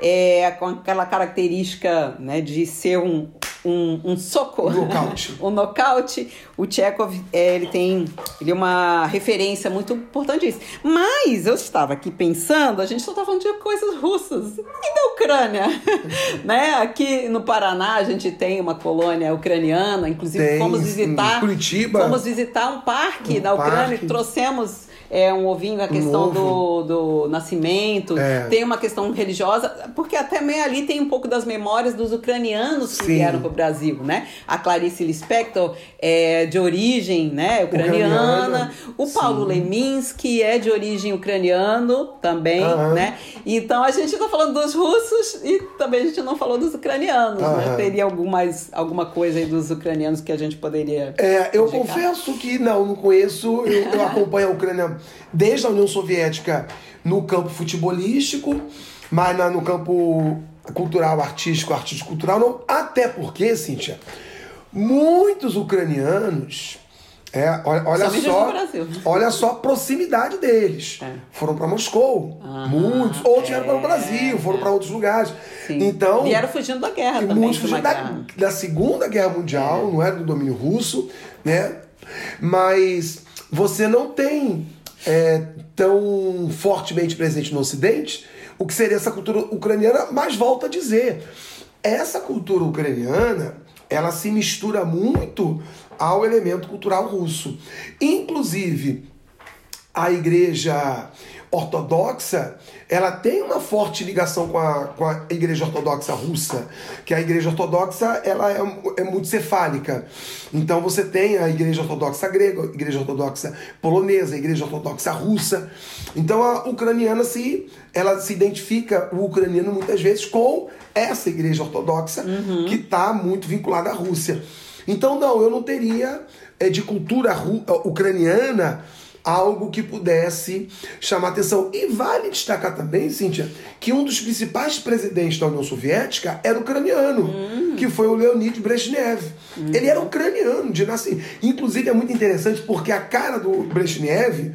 é, com aquela característica né, de ser um, um, um soco. Um nocaute. o nocaute. O Chekhov, é, ele tem ele é uma referência muito importante disso. Mas eu estava aqui pensando, a gente só está falando de coisas russas. E da Ucrânia? né? Aqui no Paraná a gente tem uma colônia ucraniana, inclusive Tem, fomos visitar. Curitiba. Fomos visitar um parque Um na Ucrânia, parque. trouxemos é, um ovinho, a questão do, do nascimento, É. tem uma questão religiosa, porque até meio ali tem um pouco das memórias dos ucranianos que Sim. vieram para o Brasil, né? A Clarice Lispector é de origem né, ucraniana, Ucraniana, o Paulo sim. Leminski é de origem ucraniano também, Aham. né? Então a gente está falando dos russos e também a gente não falou dos ucranianos, né? Aham. Teria algum mais, alguma coisa aí dos ucranianos que a gente poderia... É, eu indicar? confesso que não, não conheço. Eu, eu acompanho a Ucrânia desde a União Soviética no campo futebolístico, mas no campo cultural, artístico, artístico cultural não. Até porque, Cíntia, muitos ucranianos. É, olha, olha só, olha só a proximidade deles. É. Foram para Moscou, Ah, muitos, outros vieram para o é, Brasil, foram é. para outros lugares. Sim. Então, Vieram fugindo da guerra também. muitos uma da, guerra. da Segunda Guerra Mundial, não era do domínio russo, né? Mas você não tem é, tão fortemente presente no Ocidente o que seria essa cultura ucraniana, mas volto a dizer, essa cultura ucraniana ela se mistura muito ao elemento cultural russo. Inclusive, a igreja ortodoxa ela tem uma forte ligação com a, com a igreja ortodoxa russa que a igreja ortodoxa ela é, é muito cefálica então você tem a igreja ortodoxa grega a igreja ortodoxa polonesa a igreja ortodoxa russa. Então a ucraniana se ela se identifica o ucraniano muitas vezes com essa igreja ortodoxa que está muito vinculada à Rússia. Então não eu não teria é, de cultura ru- ucraniana algo que pudesse chamar atenção. E vale destacar também, Cíntia, que um dos principais presidentes da União Soviética era ucraniano, que foi o Leonid Brezhnev. Ele era ucraniano, de nascer. Inclusive é muito interessante porque a cara do Brezhnev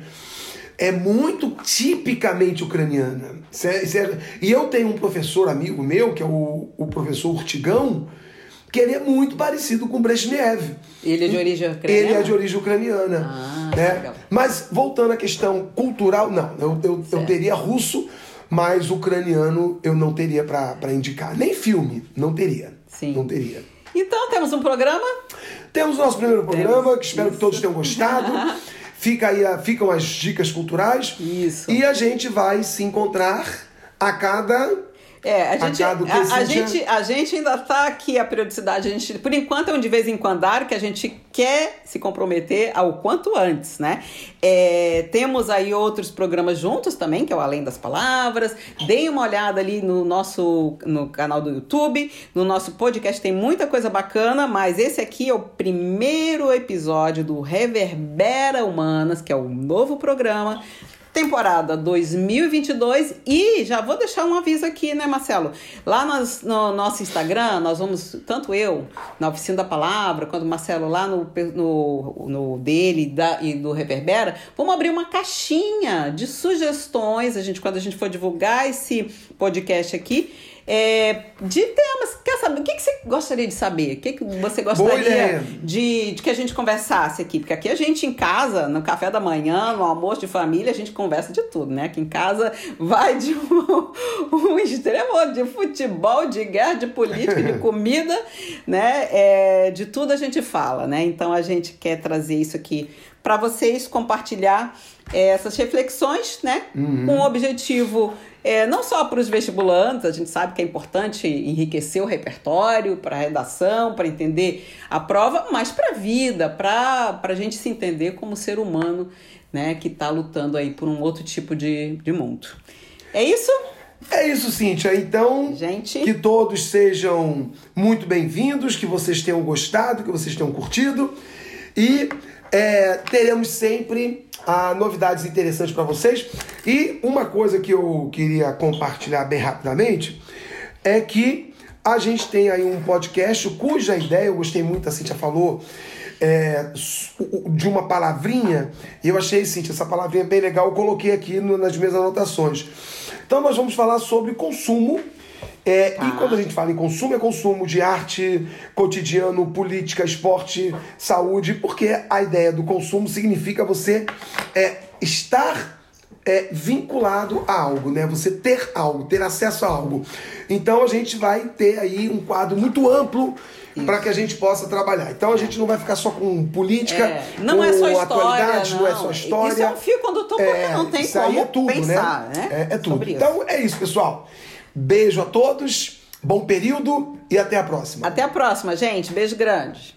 é muito tipicamente ucraniana. É- é- E eu tenho um professor amigo meu, que é o, o professor Urtigão, que ele é muito parecido com o Brezhnev. Ele é de origem ucraniana? Ele é de origem ucraniana. Ah, né? legal. Mas voltando à questão cultural, não. Eu, eu, eu teria russo, mas ucraniano eu não teria para indicar. Nem filme, não teria. Sim. Não teria. Então temos um programa. Temos o nosso primeiro programa, que espero Isso. que todos tenham gostado. Fica aí, a- ficam as dicas culturais. Isso. E a gente vai se encontrar a cada. É, a gente, a, a gente, a gente ainda tá aqui, a periodicidade, a gente, por enquanto é um de vez em quando, que a gente quer se comprometer ao quanto antes, né? É, temos aí outros programas juntos também, que é o Além das Palavras. Deem uma olhada ali no nosso no canal do YouTube, no nosso podcast tem muita coisa bacana, mas esse aqui é o primeiro episódio do Reverbera Humanas, que é o novo programa temporada 2022 e já vou deixar um aviso aqui, né, Marcelo? Lá no nosso Instagram, nós vamos, tanto eu, na Oficina da Palavra, quanto o Marcelo lá no, no, no dele da, e do Reverbera, vamos abrir uma caixinha de sugestões, a gente, quando a gente for divulgar esse podcast aqui, é, de temas. Quer saber? O que, que você gostaria de saber? O que, que você gostaria de, de que a gente conversasse aqui, porque aqui a gente em casa, no café da manhã, no almoço de família, a gente conversa de tudo, né? Aqui em casa vai de um, um extremo de futebol, de guerra, de política, de comida, né? É, de tudo a gente fala, né? Então a gente quer trazer isso aqui para vocês compartilhar é, essas reflexões, né? Uhum. Com o objetivo é, não só para os vestibulantes, a gente sabe que é importante enriquecer o repertório para a redação, para entender a prova, mas para a vida, para a gente se entender como ser humano né, que está lutando aí por um outro tipo de, de mundo. É isso? É isso, Cíntia. Então, Gente. que todos sejam muito bem-vindos, que vocês tenham gostado, que vocês tenham curtido. E é, teremos sempre ah, novidades interessantes para vocês. E uma coisa que eu queria compartilhar bem rapidamente é que a gente tem aí um podcast cuja ideia, eu gostei muito, a Cíntia falou, é, de uma palavrinha, e eu achei, Cíntia, essa palavrinha bem legal, eu coloquei aqui no, nas minhas anotações. Então nós vamos falar sobre consumo. É, E quando a gente fala em consumo, é consumo de arte, cotidiano, política, esporte, saúde, porque a ideia do consumo significa você é, estar é, vinculado a algo, né? Você ter algo, ter acesso a algo. Então a gente vai ter aí um quadro muito amplo para que a gente possa trabalhar. Então a gente não vai ficar só com política, É, não com é só história, atualidade, não. é não. só história. Isso é um fio condutor porque não tem isso aí como é tudo, pensar, né? né? É, é tudo. Então é isso, pessoal. Beijo a todos, bom período e até a próxima. Até a próxima, gente. Beijo grande.